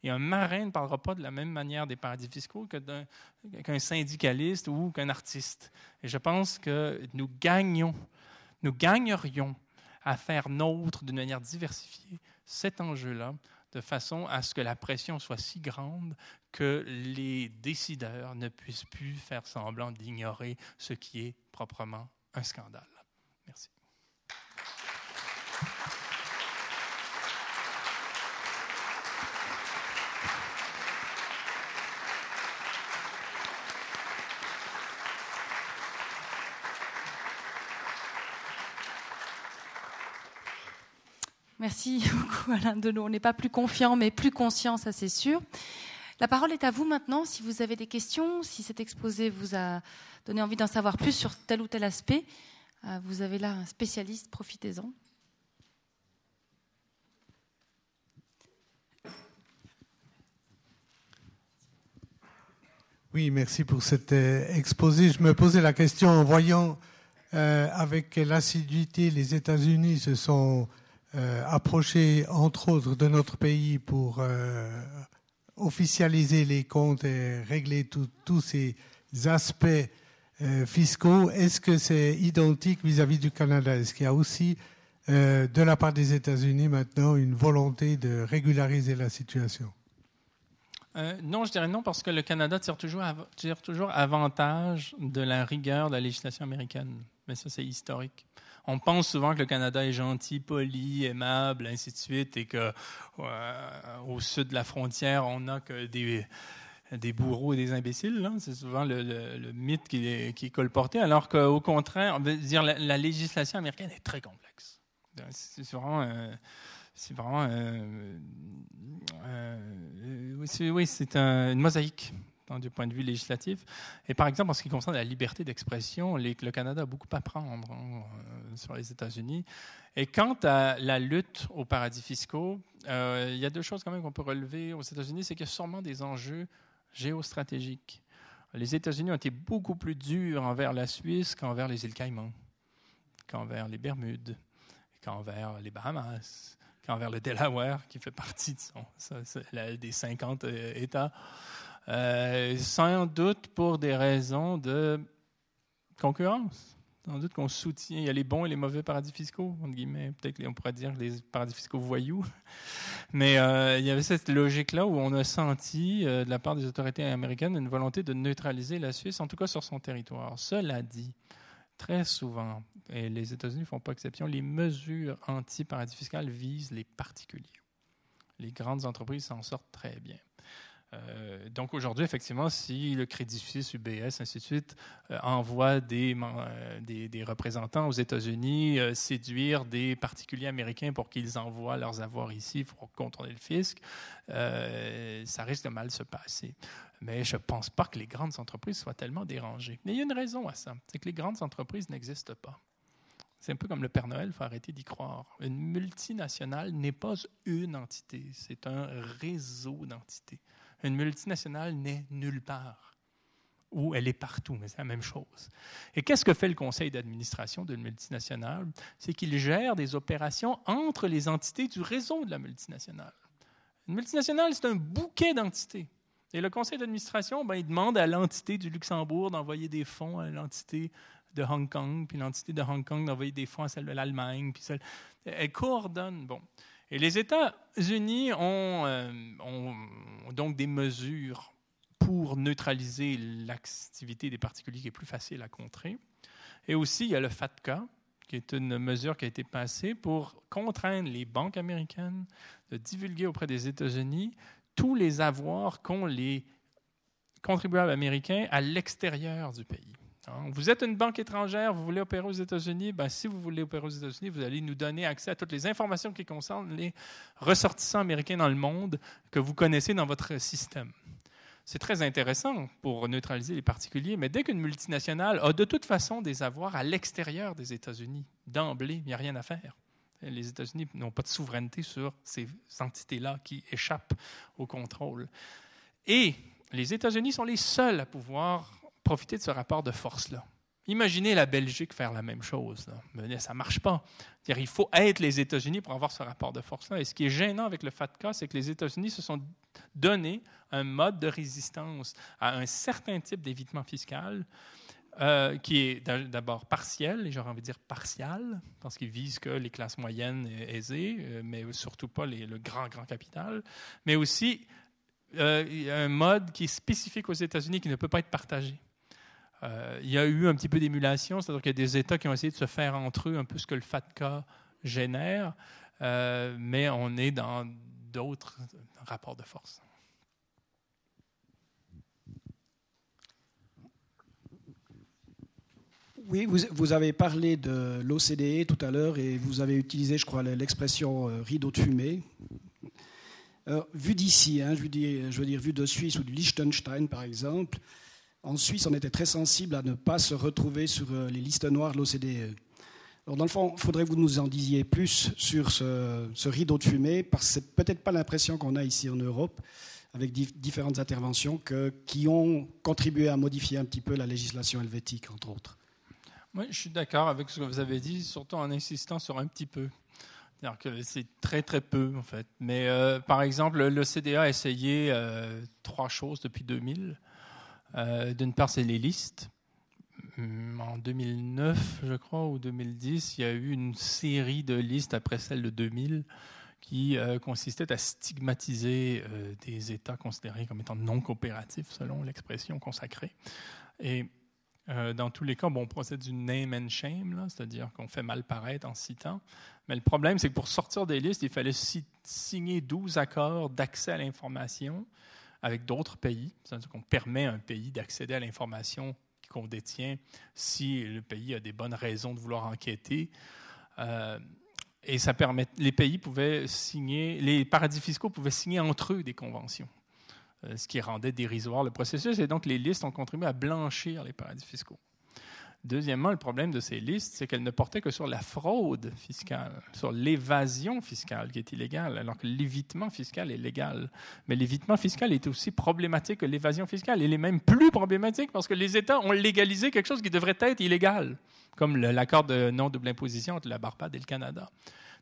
Et un marin ne parlera pas de la même manière des paradis fiscaux qu'un syndicaliste ou qu'un artiste. Et je pense que nous gagnons, nous gagnerions à faire nôtre d'une manière diversifiée cet enjeu-là, de façon à ce que la pression soit si grande que les décideurs ne puissent plus faire semblant d'ignorer ce qui est proprement un scandale. Merci. Merci beaucoup Alain Delon. On n'est pas plus confiant, mais plus conscient, ça c'est sûr. La parole est à vous maintenant. Si vous avez des questions, si cet exposé vous a donné envie d'en savoir plus sur tel ou tel aspect, euh, vous avez là un spécialiste, profitez-en. Oui, merci pour cet euh, exposé. Je me posais la question en voyant euh, avec quelle assiduité les États-Unis se sont euh, approché, entre autres, de notre pays pour euh, officialiser les comptes et régler tous ces aspects euh, fiscaux. Est-ce que c'est identique vis-à-vis du Canada? Est-ce qu'il y a aussi, de la part des États-Unis maintenant, une volonté de régulariser la situation? Non, je dirais non, parce que le Canada tire toujours, tire toujours avantage de la rigueur de la législation américaine. Mais ça, c'est historique on pense souvent que le Canada est gentil, poli, aimable, ainsi de suite, et que euh, au sud de la frontière, on n'a que des, des bourreaux et des imbéciles. C'est souvent le, mythe qui est, colporté, alors qu'au contraire, on veut dire la, législation américaine est très complexe. C'est vraiment, euh, c'est vraiment, euh, oui, c'est une mosaïque du point de vue législatif. Et par exemple, en ce qui concerne la liberté d'expression, le Canada a beaucoup à prendre hein, euh, sur les États-Unis. Et quant à la lutte aux paradis fiscaux, euh, il y a deux choses quand même qu'on peut relever aux États-Unis, c'est qu'il y a sûrement des enjeux géostratégiques. Les États-Unis ont été beaucoup plus durs envers la Suisse qu'envers les îles Caïmans, qu'envers les Bermudes, qu'envers les Bahamas, qu'envers le Delaware, qui fait partie des 50 euh, États. Euh, sans doute pour des raisons de concurrence. Sans doute qu'on soutient, il y a les bons et les mauvais paradis fiscaux, entre guillemets. Peut-être qu'on pourrait dire les paradis fiscaux voyous. Mais euh, il y avait cette logique-là où on a senti, euh, de la part des autorités américaines, une volonté de neutraliser la Suisse, en tout cas sur son territoire. Cela dit, très souvent, et les États-Unis ne font pas exception, les mesures anti-paradis fiscales visent les particuliers. Les grandes entreprises s'en sortent très bien. Euh, donc aujourd'hui, effectivement, si le Crédit Suisse, UBS, ainsi de suite, euh, envoie des, euh, des, des, représentants aux États-Unis séduire des particuliers américains pour qu'ils envoient leurs avoirs ici pour contourner le fisc, ça risque de mal se passer. Mais je ne pense pas que les grandes entreprises soient tellement dérangées. Mais il y a une raison à ça, c'est que les grandes entreprises n'existent pas. C'est un peu comme le Père Noël, il faut arrêter d'y croire. Une multinationale n'est pas une entité, c'est un réseau d'entités. Une multinationale n'est nulle part, ou elle est partout, mais c'est la même chose. Et qu'est-ce que fait le conseil d'administration d'une multinationale? C'est qu'il gère des opérations entre les entités du réseau de la multinationale. Une multinationale, c'est un bouquet d'entités. Et le conseil d'administration, ben, il demande à l'entité du Luxembourg d'envoyer des fonds à l'entité de Hong Kong, puis l'entité de Hong Kong d'envoyer des fonds à celle de l'Allemagne, puis celle... Elle coordonne. Bon. Et les États-Unis euh, ont, donc des mesures pour neutraliser l'activité des particuliers qui est plus facile à contrer. Et aussi, il y a le FATCA, qui est une mesure qui a été passée pour contraindre les banques américaines de divulguer auprès des États-Unis tous les avoirs qu'ont les contribuables américains à l'extérieur du pays. Vous êtes une banque étrangère, vous voulez opérer aux États-Unis, ben, si vous voulez opérer aux États-Unis, vous allez nous donner accès à toutes les informations qui concernent les ressortissants américains dans le monde que vous connaissez dans votre système. C'est très intéressant pour neutraliser les particuliers, mais dès qu'une multinationale a de toute façon des avoirs à l'extérieur des États-Unis, d'emblée, il n'y a rien à faire. Les États-Unis n'ont pas de souveraineté sur ces entités-là qui échappent au contrôle. Et les États-Unis sont les seuls à pouvoir profiter de ce rapport de force-là. Imaginez la Belgique faire la même chose. Mais ça ne marche pas. il faut être les États-Unis pour avoir ce rapport de force-là. Et ce qui est gênant avec le FATCA, c'est que les États-Unis se sont donné un mode de résistance à un certain type d'évitement fiscal euh, qui est d'abord partiel, et j'aurais envie de dire partial, parce qu'il vise que les classes moyennes aisées, euh, mais surtout pas le grand, grand capital, mais aussi euh, un mode qui est spécifique aux États-Unis qui ne peut pas être partagé. Il y a eu un petit peu d'émulation, c'est-à-dire qu'il y a des États qui ont essayé de se faire entre eux un peu ce que le FATCA génère, mais on est dans d'autres rapports de force. Oui, vous, avez parlé de l'OCDE tout à l'heure et vous avez utilisé, je crois, l'expression euh, rideau de fumée. vu d'ici, hein, je veux dire vu de Suisse ou du Liechtenstein par exemple, en Suisse on était très sensible à ne pas se retrouver sur euh, les listes noires de l'OCDE. Alors dans le fond, il faudrait que vous nous en disiez plus sur ce, rideau de fumée, parce que c'est peut-être pas l'impression qu'on a ici en Europe avec différentes interventions qui ont contribué à modifier un petit peu la législation helvétique, entre autres. Oui, je suis d'accord avec ce que vous avez dit, surtout en insistant sur un petit peu. C'est très très peu en fait. Mais euh, par exemple, le CDA a essayé euh, trois choses depuis 2000. Euh, d'une part, c'est les listes. Hum, en 2009, je crois, ou 2010, il y a eu une série de listes après celle de 2000 qui consistait à stigmatiser des États considérés comme étant non coopératifs, selon l'expression consacrée. Et euh, dans tous les cas, bon, on procède du name and shame, c'est-à-dire qu'on fait mal paraître en citant. Mais le problème, c'est que pour sortir des listes, il fallait signer 12 accords d'accès à l'information avec d'autres pays. C'est-à-dire qu'on permet à un pays d'accéder à l'information qu'on détient si le pays a des bonnes raisons de vouloir enquêter. Euh, et ça permet, les pays pouvaient signer, les paradis fiscaux pouvaient signer entre eux des conventions. Euh, ce qui rendait dérisoire le processus. Et donc, les listes ont contribué à blanchir les paradis fiscaux. Deuxièmement, le problème de ces listes, c'est qu'elles ne portaient que sur la fraude fiscale, sur l'évasion fiscale qui est illégale, alors que l'évitement fiscal est légal. Mais l'évitement fiscal est aussi problématique que l'évasion fiscale. Il est même plus problématique parce que les États ont légalisé quelque chose qui devrait être illégal, comme l'accord de non-double imposition entre la Barbade et le Canada.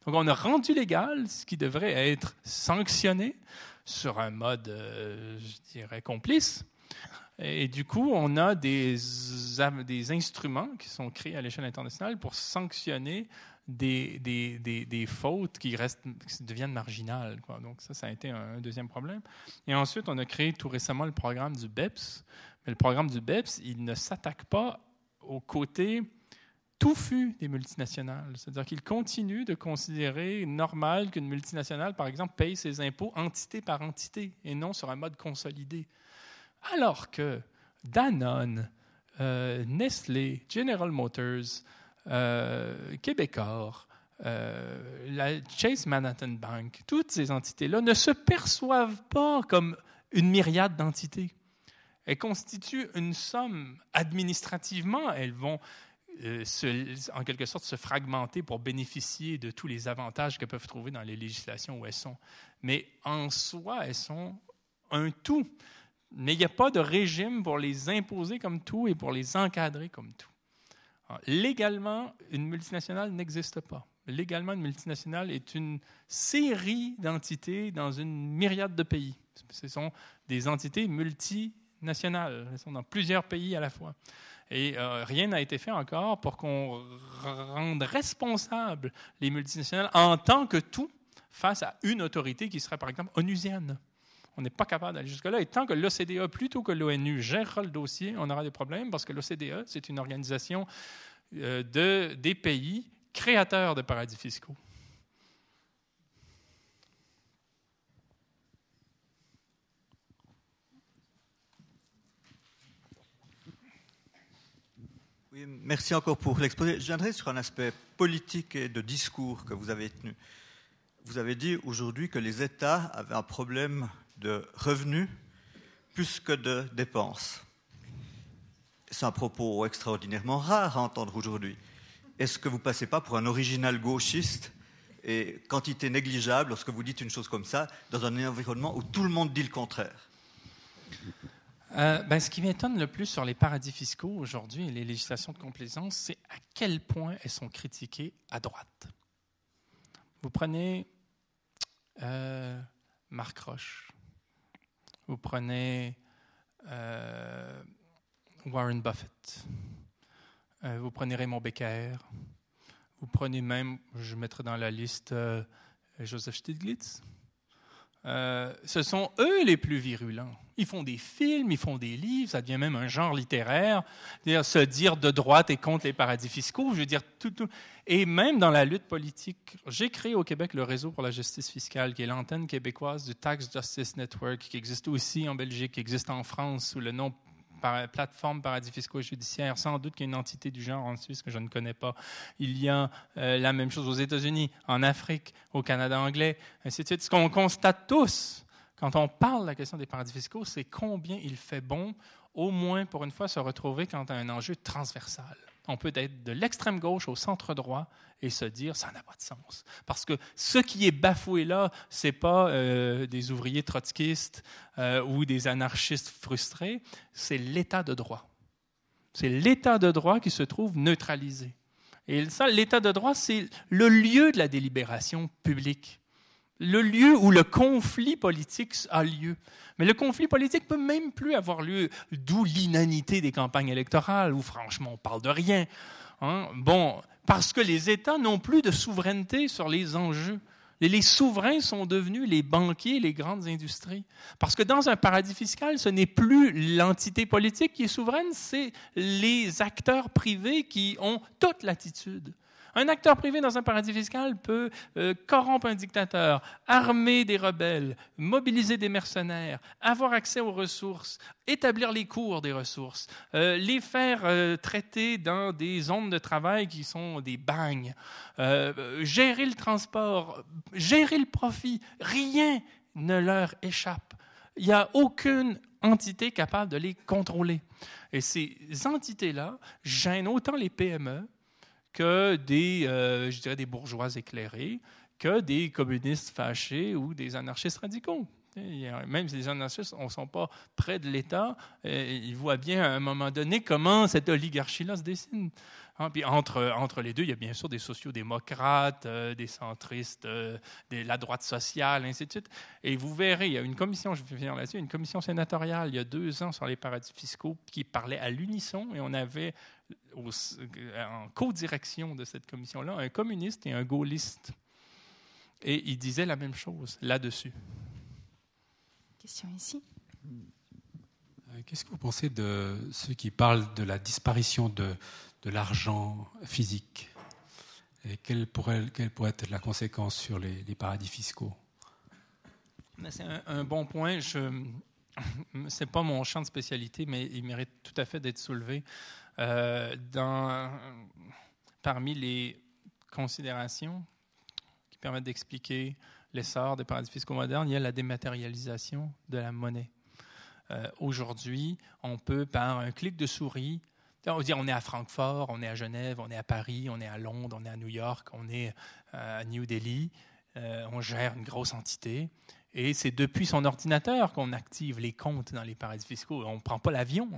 Donc on a rendu légal ce qui devrait être sanctionné sur un mode, euh, je dirais, complice. Et du coup, on a des, instruments qui sont créés à l'échelle internationale pour sanctionner des, fautes qui, restent, qui deviennent marginales. Donc ça, ça a été un, deuxième problème. Et ensuite, on a créé tout récemment le programme du BEPS. Mais le programme du BEPS, il ne s'attaque pas au côté touffu des multinationales. C'est-à-dire qu'ils continuent de considérer normal qu'une multinationale, par exemple, paye ses impôts entité par entité et non sur un mode consolidé. Alors que Danone, euh, Nestlé, General Motors, euh, Québecor, euh, la Chase Manhattan Bank, toutes ces entités-là ne se perçoivent pas comme une myriade d'entités. Elles constituent une somme administrativement, elles vont euh, en quelque sorte se fragmenter pour bénéficier de tous les avantages qu'elles peuvent trouver dans les législations où elles sont. Mais en soi, elles sont un tout. Mais il n'y a pas de régime pour les imposer comme tout et pour les encadrer comme tout. légalement, une multinationale n'existe pas. Légalement, une multinationale est une série d'entités dans une myriade de pays. Ce sont des entités multinationales. Elles sont dans plusieurs pays à la fois. Et euh, rien n'a été fait encore pour qu'on rende responsable les multinationales en tant que tout face à une autorité qui serait, par exemple, onusienne. On n'est pas capable d'aller jusque-là. Et tant que l'OCDE, plutôt que l'ONU, gérera le dossier, on aura des problèmes parce que l'OCDE, c'est une organisation euh, de, des pays créateurs de paradis fiscaux. merci encore pour l'exposé. Je viendrai sur un aspect politique et de discours que vous avez tenu. Vous avez dit aujourd'hui que les États avaient un problème de revenus plus que de dépenses. C'est un propos extraordinairement rare à entendre aujourd'hui. Est-ce que vous passez pas pour un original gauchiste et quantité négligeable lorsque vous dites une chose comme ça dans un environnement où tout le monde dit le contraire? Euh, ben, ce qui m'étonne le plus sur les paradis fiscaux aujourd'hui et les législations de complaisance, c'est à quel point elles sont critiquées à droite. Vous prenez euh, Marc Roche, vous prenez euh, Warren Buffett, vous prenez Raymond Becker, vous prenez même, je mettrai dans la liste Joseph Stiglitz. ce sont eux les plus virulents. Ils font des films, ils font des livres, ça devient même un genre littéraire. Dire, se dire de droite et contre les paradis fiscaux, je veux dire tout. Et même dans la lutte politique, j'ai créé au Québec le réseau pour la justice fiscale, qui est l'antenne québécoise du Tax Justice Network, qui existe aussi en Belgique, qui existe en France sous le nom plateforme paradis fiscaux et judiciaires, sans doute qu'il y a une entité du genre en Suisse que je ne connais pas. Il y a euh, la même chose aux États-Unis, en Afrique, au Canada anglais, ainsi de suite. Ce qu'on constate tous, quand on parle de la question des paradis fiscaux, c'est combien il fait bon, au moins pour une fois, se retrouver quand à un enjeu transversal. On peut être de l'extrême gauche au centre droit et se dire ça n'a pas de sens. Parce que ce qui est bafoué là, ce n'est pas euh, des ouvriers trotskistes euh, ou des anarchistes frustrés, c'est l'état de droit. C'est l'état de droit qui se trouve neutralisé. Et ça, l'état de droit, c'est le lieu de la délibération publique le lieu où le conflit politique a lieu. Mais le conflit politique peut même plus avoir lieu, d'où l'inanité des campagnes électorales, où franchement on parle de rien. Hein. Bon, parce que les États n'ont plus de souveraineté sur les enjeux. les souverains sont devenus les banquiers, les grandes industries. Parce que dans un paradis fiscal, ce n'est plus l'entité politique qui est souveraine, c'est les acteurs privés qui ont toute l'attitude. Un acteur privé dans un paradis fiscal peut euh, corrompre un dictateur, armer des rebelles, mobiliser des mercenaires, avoir accès aux ressources, établir les cours des ressources, euh, les faire euh, traiter dans des zones de travail qui sont des bagnes, gérer le transport, gérer le profit. Rien ne leur échappe. Il n'y a aucune entité capable de les contrôler. Et ces entités-là gênent autant les PME que des, euh, je dirais, des bourgeois éclairés, que des communistes fâchés ou des anarchistes radicaux. Même si les anarchistes ne sont pas près de l'État, euh, ils voient bien à un moment donné comment cette oligarchie-là se dessine. Hein, puis entre, entre les deux, il y a bien sûr des sociodémocrates, euh, des centristes, de la droite sociale, ainsi de suite. Et vous verrez, il y a une commission, je vais là-dessus, une commission sénatoriale il y a deux ans sur les paradis fiscaux qui parlait à l'unisson et on avait en co-direction de cette commission-là un communiste et un gaulliste. Et ils disaient la même chose là-dessus. Question ici. Euh, qu'est-ce que vous pensez de ceux qui parlent de la disparition de, de l'argent physique? Et quelle pourrait, quelle pourrait, être la conséquence sur les, paradis fiscaux? C'est un, bon point. Ce n'est pas mon champ de spécialité, mais il mérite tout à fait d'être soulevé. Euh, dans, parmi les considérations qui permettent d'expliquer l'essor des paradis fiscaux modernes, il y a la dématérialisation de la monnaie. Euh, aujourd'hui, on peut, par un clic de souris, on, on est à Francfort, on est à Genève, on est à Paris, on est à Londres, on est à New York, on est euh, à New Delhi, on gère une grosse entité. Et c'est depuis son ordinateur qu'on active les comptes dans les paradis fiscaux. On ne prend pas l'avion.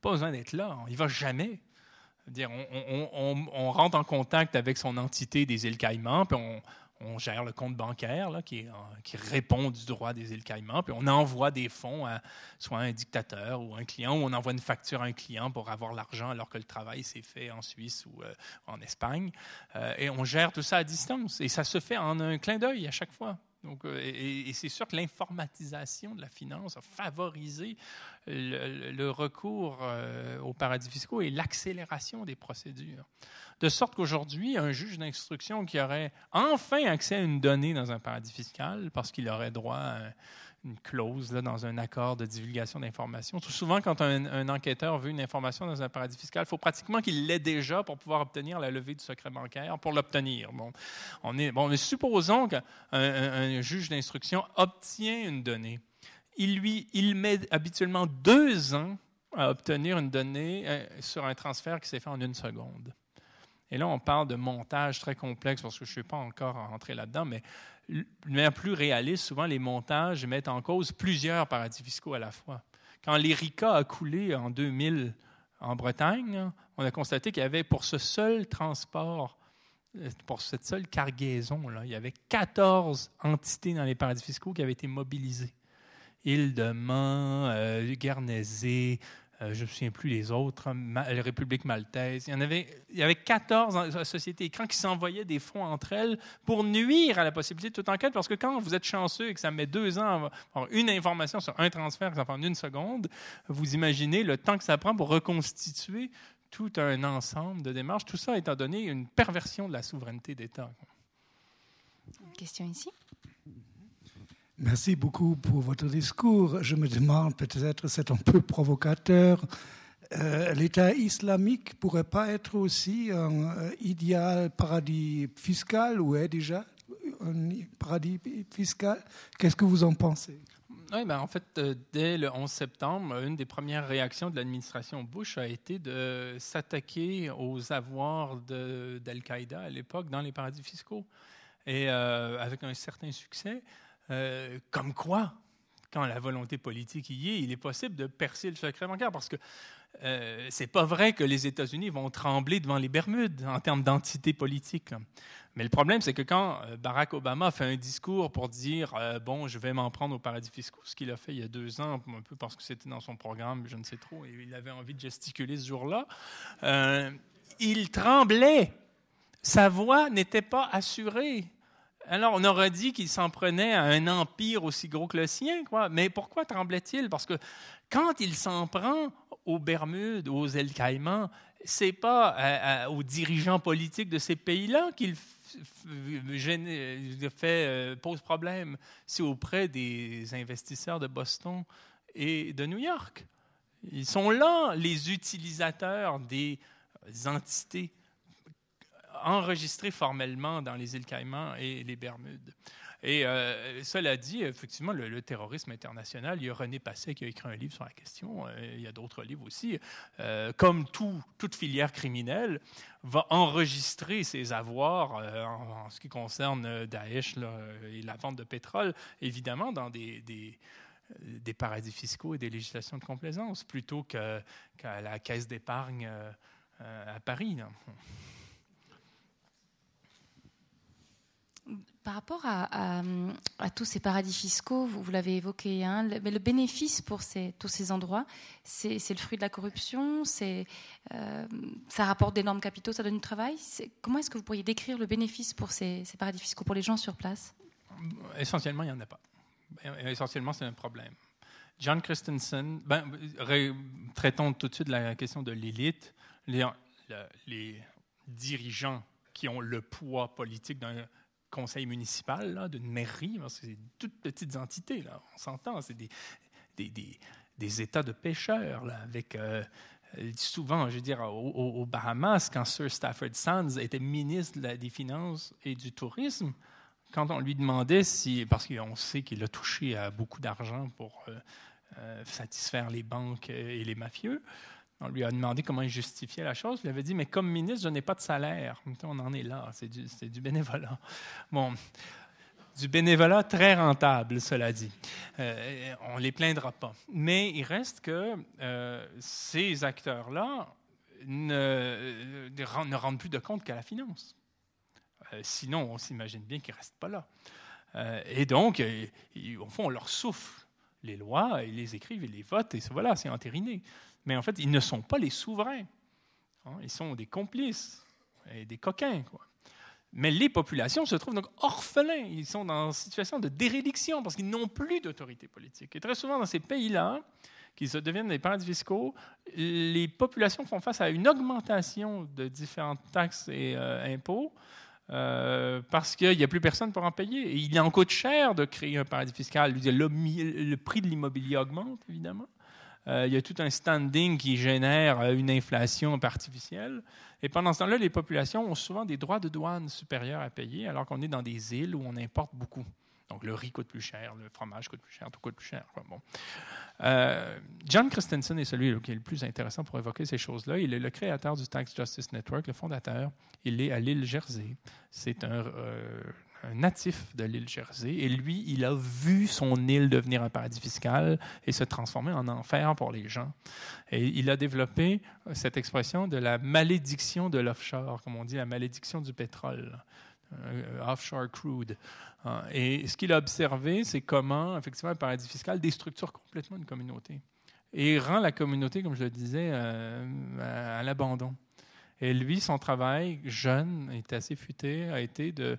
Pas besoin d'être là. Il va jamais. On, rentre en contact avec son entité des îles Caïmans, puis on, gère le compte bancaire qui, répond du droit des îles Caïmans, puis on envoie des fonds à soit un dictateur ou un client, ou on envoie une facture à un client pour avoir l'argent alors que le travail s'est fait en Suisse ou euh, en Espagne. Euh, et on gère tout ça à distance. Et ça se fait en un clin d'œil à chaque fois. Euh, et, c'est sûr que l'informatisation de la finance a favorisé le, recours euh, aux paradis fiscaux et l'accélération des procédures. De sorte qu'aujourd'hui, un juge d'instruction qui aurait enfin accès à une donnée dans un paradis fiscal, parce qu'il aurait droit à une clause là, dans un accord de divulgation d'informations. Souvent, quand un, enquêteur veut une information dans un paradis fiscal, il faut pratiquement qu'il l'ait déjà pour pouvoir obtenir la levée du secret bancaire, pour l'obtenir. Bon, on est, bon, mais supposons qu'un un, juge d'instruction obtient une donnée. Il, lui, il met habituellement deux ans à obtenir une donnée euh, sur un transfert qui s'est fait en une seconde. Et là, on parle de montage très complexe, parce que je ne suis pas encore rentré là-dedans, mais de manière plus réaliste, souvent les montages mettent en cause plusieurs paradis fiscaux à la fois. Quand l'Erika a coulé en 2000 en Bretagne, on a constaté qu'il y avait pour ce seul transport, euh, pour cette seule cargaison-là, il y avait 14 entités dans les paradis fiscaux qui avaient été mobilisées. Île de Man, euh, Guernesey, euh, je ne me souviens plus les autres, hein, la République maltaise. Il y, en avait, il y avait 14 sociétés écrans qui s'envoyaient des fonds entre elles pour nuire à la possibilité de toute enquête, parce que quand vous êtes chanceux et que ça met deux ans avoir une information sur un transfert, ça prend une seconde, vous imaginez le temps que ça prend pour reconstituer tout un ensemble de démarches. Tout ça étant donné une perversion de la souveraineté d'État. Question ici? Merci beaucoup pour votre discours. Je me demande, peut-être c'est un peu provocateur, euh, l'État islamique pourrait pas être aussi un euh, idéal paradis fiscal ou est déjà un paradis fiscal? Qu'est-ce que vous en pensez? Oui, ben en fait, euh, dès le 11 septembre, une des premières réactions de l'administration Bush a été de s'attaquer aux avoirs d'Al-Qaïda à l'époque dans les paradis fiscaux. Et avec un certain succès. Euh, comme quoi, quand la volonté politique y est, il est possible de percer le secret bancaire parce que euh, c'est pas vrai que les États-Unis vont trembler devant les Bermudes en termes d'entité politique. Mais le problème, c'est que quand euh, Barack Obama fait un discours pour dire bon, je vais m'en prendre aux paradis fiscaux, ce qu'il a fait il y a deux ans, un peu parce que c'était dans son programme, je ne sais trop, et il avait envie de gesticuler ce jour-là, il tremblait. Sa voix n'était pas assurée. Alors, on aurait dit qu'il s'en prenait à un empire aussi gros que le sien, quoi. Mais pourquoi tremblait-il? Parce que quand il s'en prend aux Bermudes, aux îles Caïmans, c'est pas aux dirigeants politiques de ces pays-là qu'il fait, euh, pose problème, c'est auprès des investisseurs de Boston et de New York. Ils sont là, les utilisateurs des entités enregistré formellement dans les îles Caïmans et les Bermudes. Et euh, cela dit, effectivement, le, terrorisme international, il y a René Passet qui a écrit un livre sur la question, euh, il y a d'autres livres aussi, euh, comme tout, toute filière criminelle, va enregistrer ses avoirs en, ce qui concerne Daesh et la vente de pétrole, évidemment, dans des, des, paradis fiscaux et des législations de complaisance, plutôt qu'à la caisse d'épargne à Paris. Par rapport à, tous ces paradis fiscaux, vous, l'avez évoqué, hein, mais le bénéfice pour tous ces endroits, c'est le fruit de la corruption, euh, ça rapporte d'énormes capitaux, ça donne du travail. Comment est-ce que vous pourriez décrire le bénéfice pour ces, paradis fiscaux, pour les gens sur place? Essentiellement, il n'y en a pas. Essentiellement, c'est un problème. John Christensen, ben, traitons tout de suite la question de l'élite. Les, les dirigeants qui ont le poids politique d'un conseil municipal, d'une mairie, c'est toutes petites entités, là, on s'entend, c'est des, des, des, États de pêcheurs, là, avec euh, souvent, je veux dire, aux, Bahamas, quand Sir Stafford Sands était ministre des Finances et du Tourisme, quand on lui demandait si, parce qu'on sait qu'il a touché à beaucoup d'argent pour euh, euh, satisfaire les banques et les mafieux, on lui a demandé comment il justifiait la chose. Il avait dit, mais comme ministre, je n'ai pas de salaire. On en est là, c'est du, bénévolat. Bon, du bénévolat très rentable, cela dit. Euh, on ne les plaindra pas. Mais il reste que euh, ces acteurs-là ne, ne, rendent plus de compte qu'à la finance. Euh, sinon, on s'imagine bien qu'ils ne restent pas là. et donc, au fond, on leur souffle les lois, ils les écrivent, ils les votent, et voilà, c'est entériné. Mais en fait, ils ne sont pas les souverains. Hein. Ils sont des complices et des coquins. Mais les populations se trouvent donc orphelins. Ils sont dans une situation de dérédiction parce qu'ils n'ont plus d'autorité politique. Et très souvent, dans ces pays-là, qui deviennent des paradis fiscaux, les populations font face à une augmentation de différentes taxes et euh, impôts euh, parce qu'il n'y a plus personne pour en payer. Et il en coûte cher de créer un paradis fiscal. le prix de l'immobilier augmente, évidemment. Euh, il y a tout un standing qui génère euh, une inflation artificielle. Et pendant ce temps-là, les populations ont souvent des droits de douane supérieurs à payer, alors qu'on est dans des îles où on importe beaucoup. Donc le riz coûte plus cher, le fromage coûte plus cher, tout coûte plus cher. Bon. Euh, John Christensen est celui qui est le plus intéressant pour évoquer ces choses-là. Il est le créateur du Tax Justice Network, le fondateur. Il est à l'île Jersey. C'est un, natif de l'île Jersey. Et lui, il a vu son île devenir un paradis fiscal et se transformer en enfer pour les gens. Et il a développé cette expression de la malédiction de l'offshore, comme on dit, la malédiction du pétrole. Euh, offshore crude. Hein. Et ce qu'il a observé, c'est comment, effectivement, un paradis fiscal déstructure complètement une communauté et rend la communauté, comme je le disais, euh, à l'abandon. Et lui, son travail, jeune, était assez futé, a été de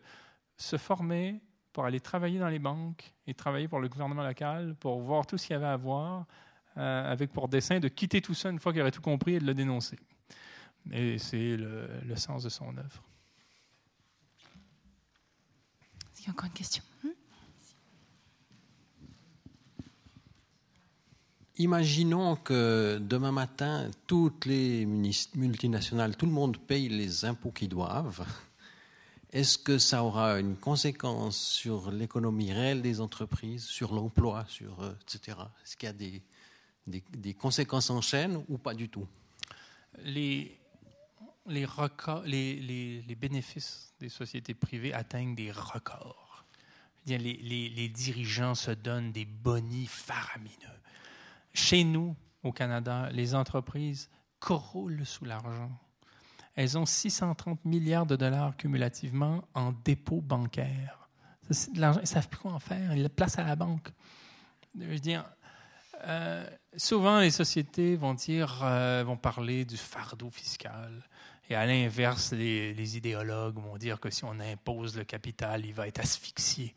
se former pour aller travailler dans les banques et travailler pour le gouvernement local, pour voir tout ce qu'il y avait à voir, euh, avec pour dessein de quitter tout ça une fois qu'il aurait tout compris et de le dénoncer. Et c'est le, le, sens de son œuvre. Est-ce qu'il y a encore une question? Hmm? Imaginons que demain matin, toutes les multinationales, tout le monde paye les impôts qu'ils doivent. Est-ce que ça aura une conséquence sur l'économie réelle des entreprises, sur l'emploi, sur euh, etc. Est-ce qu'il y a des, conséquences en chaîne ou pas du tout? Les, les, records, les, les, bénéfices des sociétés privées atteignent des records. Les, les dirigeants se donnent des bonis faramineux chez nous, au Canada, les entreprises croulent sous l'argent. Elles ont 630 milliards de dollars cumulativement en dépôts bancaires. Ils ne savent plus quoi en faire. Ils le placent à la banque. Je veux dire, souvent, les sociétés vont dire, euh, vont parler du fardeau fiscal. Et à l'inverse, les, idéologues vont dire que si on impose le capital, il va être asphyxié.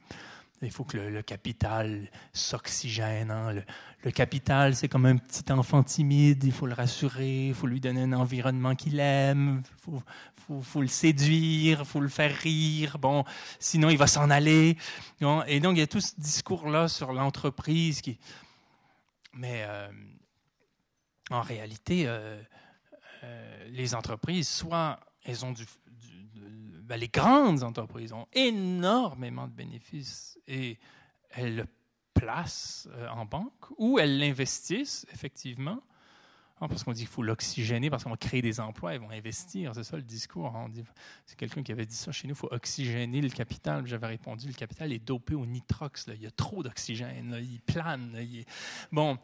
Il faut que le, capital s'oxygène. Hein. Le, capital, c'est comme un petit enfant timide. Il faut le rassurer, il faut lui donner un environnement qu'il aime, il faut, faut, le séduire, il faut le faire rire. Bon, sinon, il va s'en aller. Et donc, il y a tout ce discours-là sur l'entreprise qui. Mais euh, en réalité, euh, euh, les entreprises, soit elles ont du, ben, les grandes entreprises ont énormément de bénéfices et elles le placent euh, en banque ou elles l'investissent effectivement. Hein, parce qu'on dit qu'il faut l'oxygéner, parce qu'on va créer des emplois, ils vont investir. C'est ça le discours. Hein. C'est quelqu'un qui avait dit ça chez nous, il faut oxygéner le capital. J'avais répondu, le capital est dopé au nitrox. Il y a trop d'oxygène. Il plane. Bon,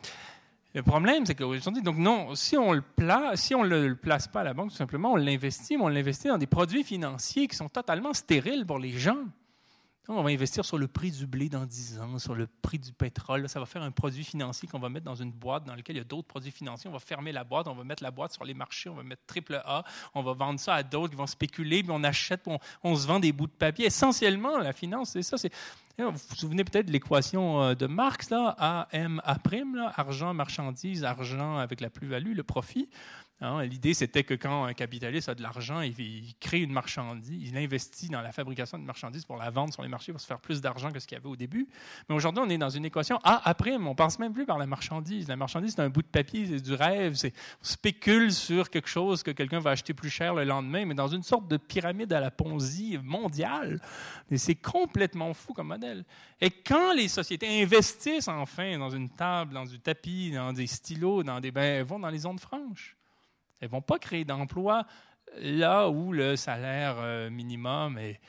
le problème, c'est qu'aujourd'hui, donc non, si on le place, si on le place pas à la banque, tout simplement, on l'investit, mais on l'investit dans des produits financiers qui sont totalement stériles pour les gens. On va investir sur le prix du blé dans 10 ans, sur le prix du pétrole. Ça va faire un produit financier qu'on va mettre dans une boîte dans laquelle il y a d'autres produits financiers. On va fermer la boîte, on va mettre la boîte sur les marchés, on va mettre triple A, on va vendre ça à d'autres qui vont spéculer, puis on achète, on, on, se vend des bouts de papier. Essentiellement, la finance, c'est ça. Vous vous souvenez peut-être de l'équation euh, de Marx, là, A, M, A', là, argent, marchandise, argent avec la plus-value, le profit. Hein, l'idée, c'était que quand un capitaliste a de l'argent, il, crée une marchandise, il investit dans la fabrication de marchandises pour la vendre sur les marchés pour se faire plus d'argent que ce qu'il y avait au début. Mais aujourd'hui, on est dans une équation A prime. On pense même plus par la marchandise. La marchandise, c'est un bout de papier, c'est du rêve. C'est, on spécule sur quelque chose que quelqu'un va acheter plus cher le lendemain, mais dans une sorte de pyramide à la Ponzi mondiale. C'est complètement fou comme modèle. Et quand les sociétés investissent enfin dans une table, dans du tapis, dans des stylos, dans des, ben, vont dans les zones franches. Elles ne vont pas créer d'emplois là où le salaire euh, minimum est,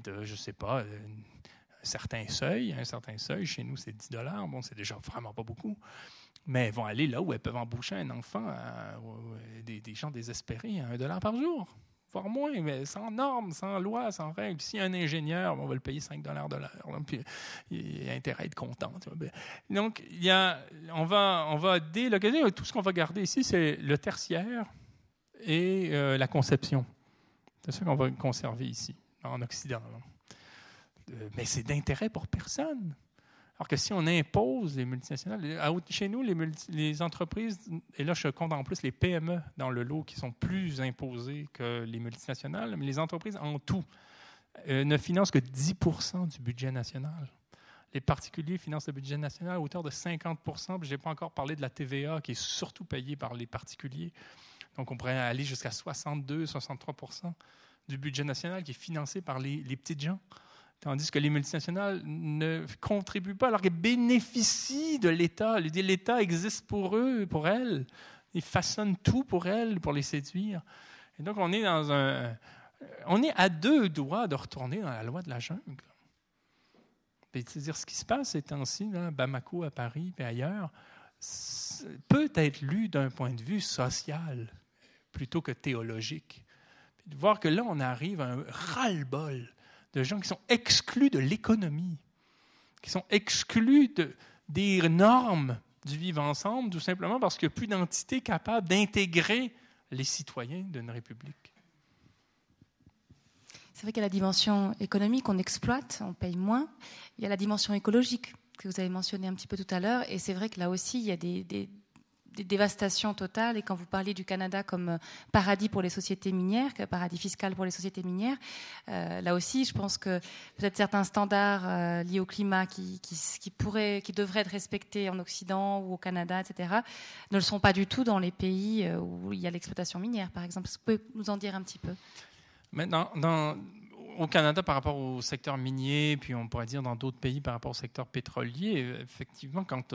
de, je ne sais pas, un certain seuil. Un certain seuil, chez nous, c'est 10 dollars. Bon, c'est déjà vraiment pas beaucoup. Mais elles vont aller là où elles peuvent embaucher un enfant, des, gens désespérés, à un dollar par jour voire moins, mais sans normes, sans loi, sans règles. Si un ingénieur, on va le payer 5 dollars de l'heure. Puis il a intérêt à être content. Ben, donc, il y a, on va, on délocaliser. Tout ce qu'on va garder ici, c'est le tertiaire et euh, la conception. C'est ça qu'on va conserver ici, en Occident. Euh, mais c'est d'intérêt pour personne. Alors que si on impose les multinationales, chez nous, les, entreprises, et là je compte en plus les PME dans le lot qui sont plus imposées que les multinationales, mais les entreprises en tout euh, ne financent que 10% du budget national. Les particuliers financent le budget national à hauteur de 50 Je n'ai pas encore parlé de la TVA qui est surtout payée par les particuliers. Donc on pourrait aller jusqu'à 62-63% du budget national qui est financé par les petites gens. Tandis que les multinationales ne contribuent pas alors qu'elles bénéficient de l'État. L'État existe pour eux, pour elles. Ils façonnent tout pour elles, pour les séduire. Et donc, on est dans un, on est à deux doigts de retourner dans la loi de la jungle. C'est-à-dire, ce qui se passe ces temps-ci, Bamako, à Paris et ailleurs, peut être lu d'un point de vue social plutôt que théologique. de voir que là, on arrive à un ras-le-bol de gens qui sont exclus de l'économie, qui sont exclus de, des normes du vivre ensemble, tout simplement parce qu'il n'y a plus d'entité capable d'intégrer les citoyens d'une république. C'est vrai qu'il y a la dimension économique, on exploite, on paye moins. Il y a la dimension écologique que vous avez mentionné un petit peu tout à l'heure. Et c'est vrai que là aussi, il y a des, dévastations totales. Et quand vous parlez du Canada comme euh, paradis pour les sociétés minières, paradis fiscal pour les sociétés minières, euh, là aussi, je pense que peut-être certains standards euh, liés au climat qui, pourraient, qui devraient être respectés en Occident ou au Canada, etc., ne le sont pas du tout dans les pays où il y a l'exploitation minière, par exemple. Vous pouvez nous en dire un petit peu? Maintenant, au Canada, par rapport au secteur minier, puis on pourrait dire dans d'autres pays par rapport au secteur pétrolier, effectivement, quand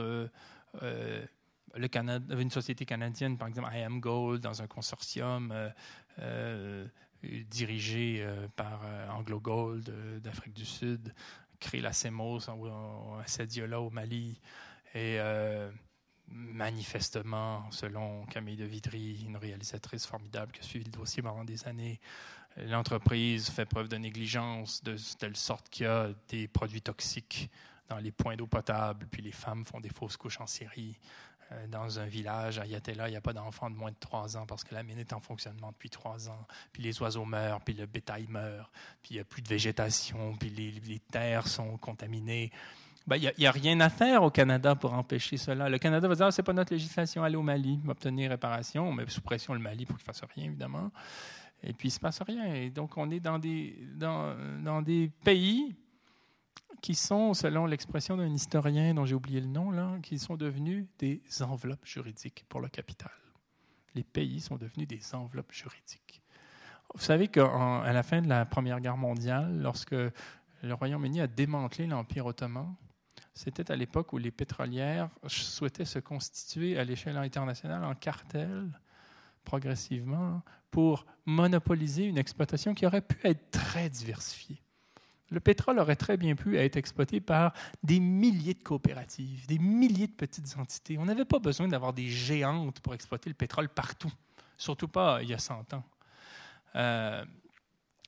le Canada, une société canadienne, par exemple IM Gold, dans un consortium euh, dirigé par Anglo Gold d'Afrique du Sud, crée la CEMOS à Sadiola au Mali, et manifestement, selon Camille de Vidry, une réalisatrice formidable qui a suivi le dossier pendant des années, l'entreprise fait preuve de négligence de telle sorte qu'il y a des produits toxiques dans les points d'eau potable, puis les femmes font des fausses couches en série. Euh, dans un village à Yatela, il n'y a pas d'enfants de moins de trois ans parce que la mine est en fonctionnement depuis trois ans. Puis les oiseaux meurent, puis le bétail meurt, puis il n'y a plus de végétation, puis les, terres sont contaminées. Ben, il n'y a, rien à faire au Canada pour empêcher cela. Le Canada va dire, ah, c'est pas notre législation, allez au Mali, obtenir réparation, mais sous pression le Mali pour qu'il fasse rien, évidemment. Et puis, il ne se passe rien. Et donc, on est dans des, dans des pays qui sont, selon l'expression d'un historien dont j'ai oublié le nom, là, qui sont devenus des enveloppes juridiques pour le capital. Les pays sont devenus des enveloppes juridiques. Vous savez qu'à la fin de la Première Guerre mondiale, lorsque le Royaume-Uni a démantelé l'Empire ottoman, c'était à l'époque où les pétrolières souhaitaient se constituer à l'échelle internationale en cartel progressivement pour monopoliser une exploitation qui aurait pu être très diversifiée. Le pétrole aurait très bien pu être exploité par des milliers de coopératives, des milliers de petites entités. On n'avait pas besoin d'avoir des géantes pour exploiter le pétrole partout, surtout pas il y a 100 ans. Euh,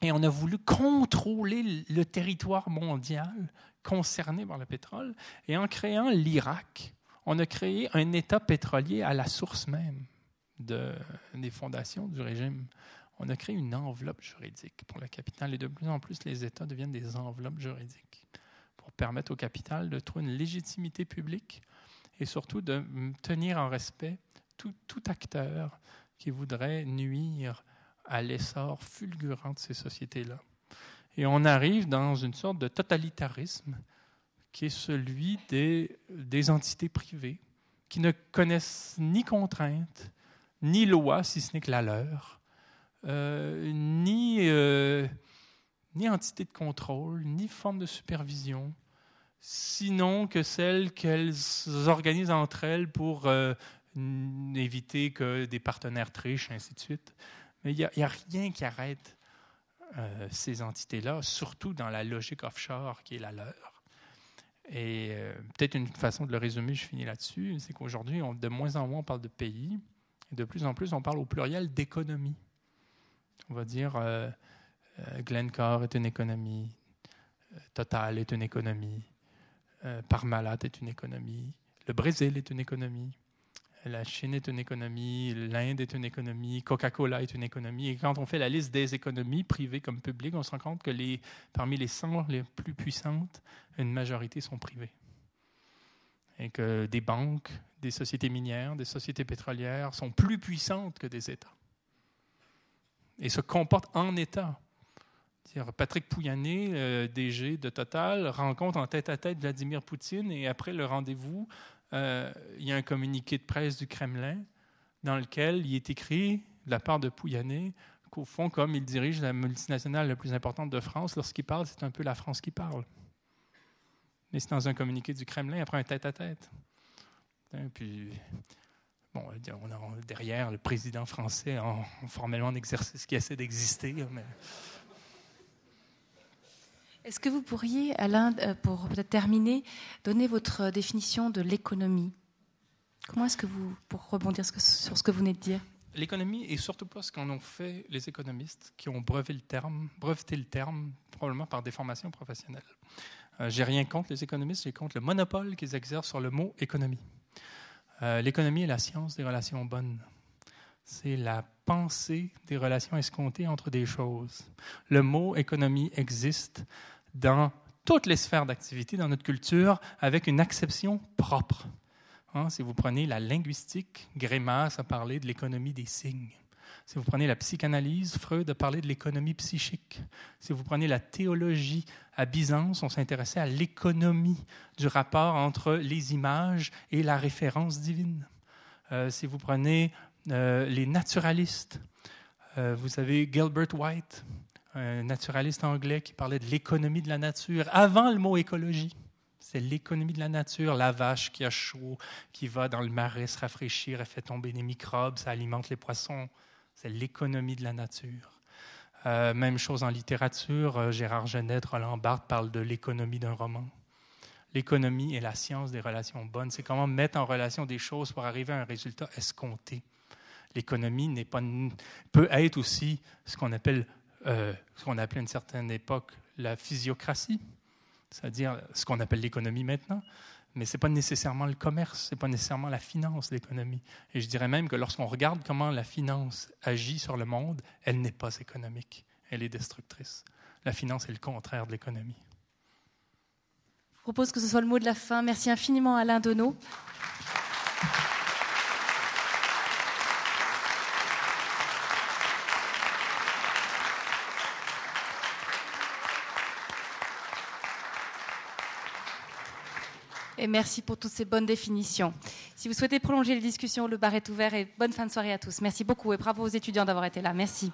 et on a voulu contrôler le territoire mondial concerné par le pétrole. Et en créant l'Irak, on a créé un État pétrolier à la source même de, des fondations du régime, on a créé une enveloppe juridique pour le capital et de plus en plus les États deviennent des enveloppes juridiques pour permettre au capital de trouver une légitimité publique et surtout de tenir en respect tout, tout acteur qui voudrait nuire à l'essor fulgurant de ces sociétés-là. Et on arrive dans une sorte de totalitarisme qui est celui des, entités privées qui ne connaissent ni contraintes, ni loi, si ce n'est que la leur, euh, ni, euh, ni entité de contrôle, ni forme de supervision, sinon que celle qu'elles organisent entre elles pour euh, éviter que des partenaires trichent, ainsi de suite. Mais il n'y a, a, rien qui arrête ces entités-là, surtout dans la logique offshore qui est la leur. Et peut-être une façon de le résumer, je finis là-dessus, c'est qu'aujourd'hui, de moins en moins, on parle de pays, et de plus en plus, on parle au pluriel d'économie. On va dire euh, euh, Glencore est une économie, euh, Total est une économie, Parmalat est une économie, le Brésil est une économie, la Chine est une économie, l'Inde est une économie, Coca-Cola est une économie. Et quand on fait la liste des économies, privées comme publiques, on se rend compte que parmi les 100 les plus puissantes, une majorité sont privées et que des banques, des sociétés minières, des sociétés pétrolières sont plus puissantes que des États et se comportent en État. Patrick Pouyanné, euh, DG de Total, rencontre en tête-à-tête Vladimir Poutine et après le rendez-vous, euh, il y a un communiqué de presse du Kremlin dans lequel il est écrit de la part de Pouyanné qu'au fond, comme il dirige la multinationale la plus importante de France, lorsqu'il parle, c'est un peu la France qui parle mais c'est dans un communiqué du Kremlin après un tête-à-tête. Hein, puis, Bon, on a derrière le président français en, formellement en exercice qui essaie d'exister. Mais... Est-ce que vous pourriez, Alain, euh, pour peut-être terminer, donner votre définition de l'économie? Comment est-ce que vous, pour rebondir sur ce que vous venez de dire? L'économie, et surtout pas ce qu'en ont fait les économistes qui ont breveté le terme, breveté le terme probablement par des formations professionnelles. Euh, j'ai rien contre les économistes, j'ai contre le monopole qu'ils exercent sur le mot économie. Euh, l'économie est la science des relations bonnes. C'est la pensée des relations escomptées entre des choses. Le mot économie existe dans toutes les sphères d'activité dans notre culture avec une acception propre. Hein, si vous prenez la linguistique, Grémas a parlé de l'économie des signes. Si vous prenez la psychanalyse, Freud a parlé de l'économie psychique. Si vous prenez la théologie à Byzance, on s'intéressait à l'économie du rapport entre les images et la référence divine. Euh, si vous prenez euh, les naturalistes, euh, vous avez Gilbert White, un naturaliste anglais qui parlait de l'économie de la nature avant le mot écologie. C'est l'économie de la nature. La vache qui a chaud, qui va dans le marais se rafraîchir, elle fait tomber des microbes, ça alimente les poissons. C'est l'économie de la nature. Euh, même chose en littérature. Euh, Gérard Genet, Roland Barthes parlent de l'économie d'un roman. L'économie est la science des relations bonnes. C'est comment mettre en relation des choses pour arriver à un résultat escompté. L'économie n'est pas, peut être aussi ce qu'on appelle, euh, ce qu'on appelait à une certaine époque la physiocratie c'est-à-dire ce qu'on appelle l'économie maintenant, mais ce n'est pas nécessairement le commerce, ce n'est pas nécessairement la finance, l'économie. Et je dirais même que lorsqu'on regarde comment la finance agit sur le monde, elle n'est pas économique, elle est destructrice. La finance est le contraire de l'économie. Je propose que ce soit le mot de la fin. Merci infiniment Alain Donneau. Et merci pour toutes ces bonnes définitions. Si vous souhaitez prolonger les discussions, le bar est ouvert et bonne fin de soirée à tous. Merci beaucoup et bravo aux étudiants d'avoir été là. Merci.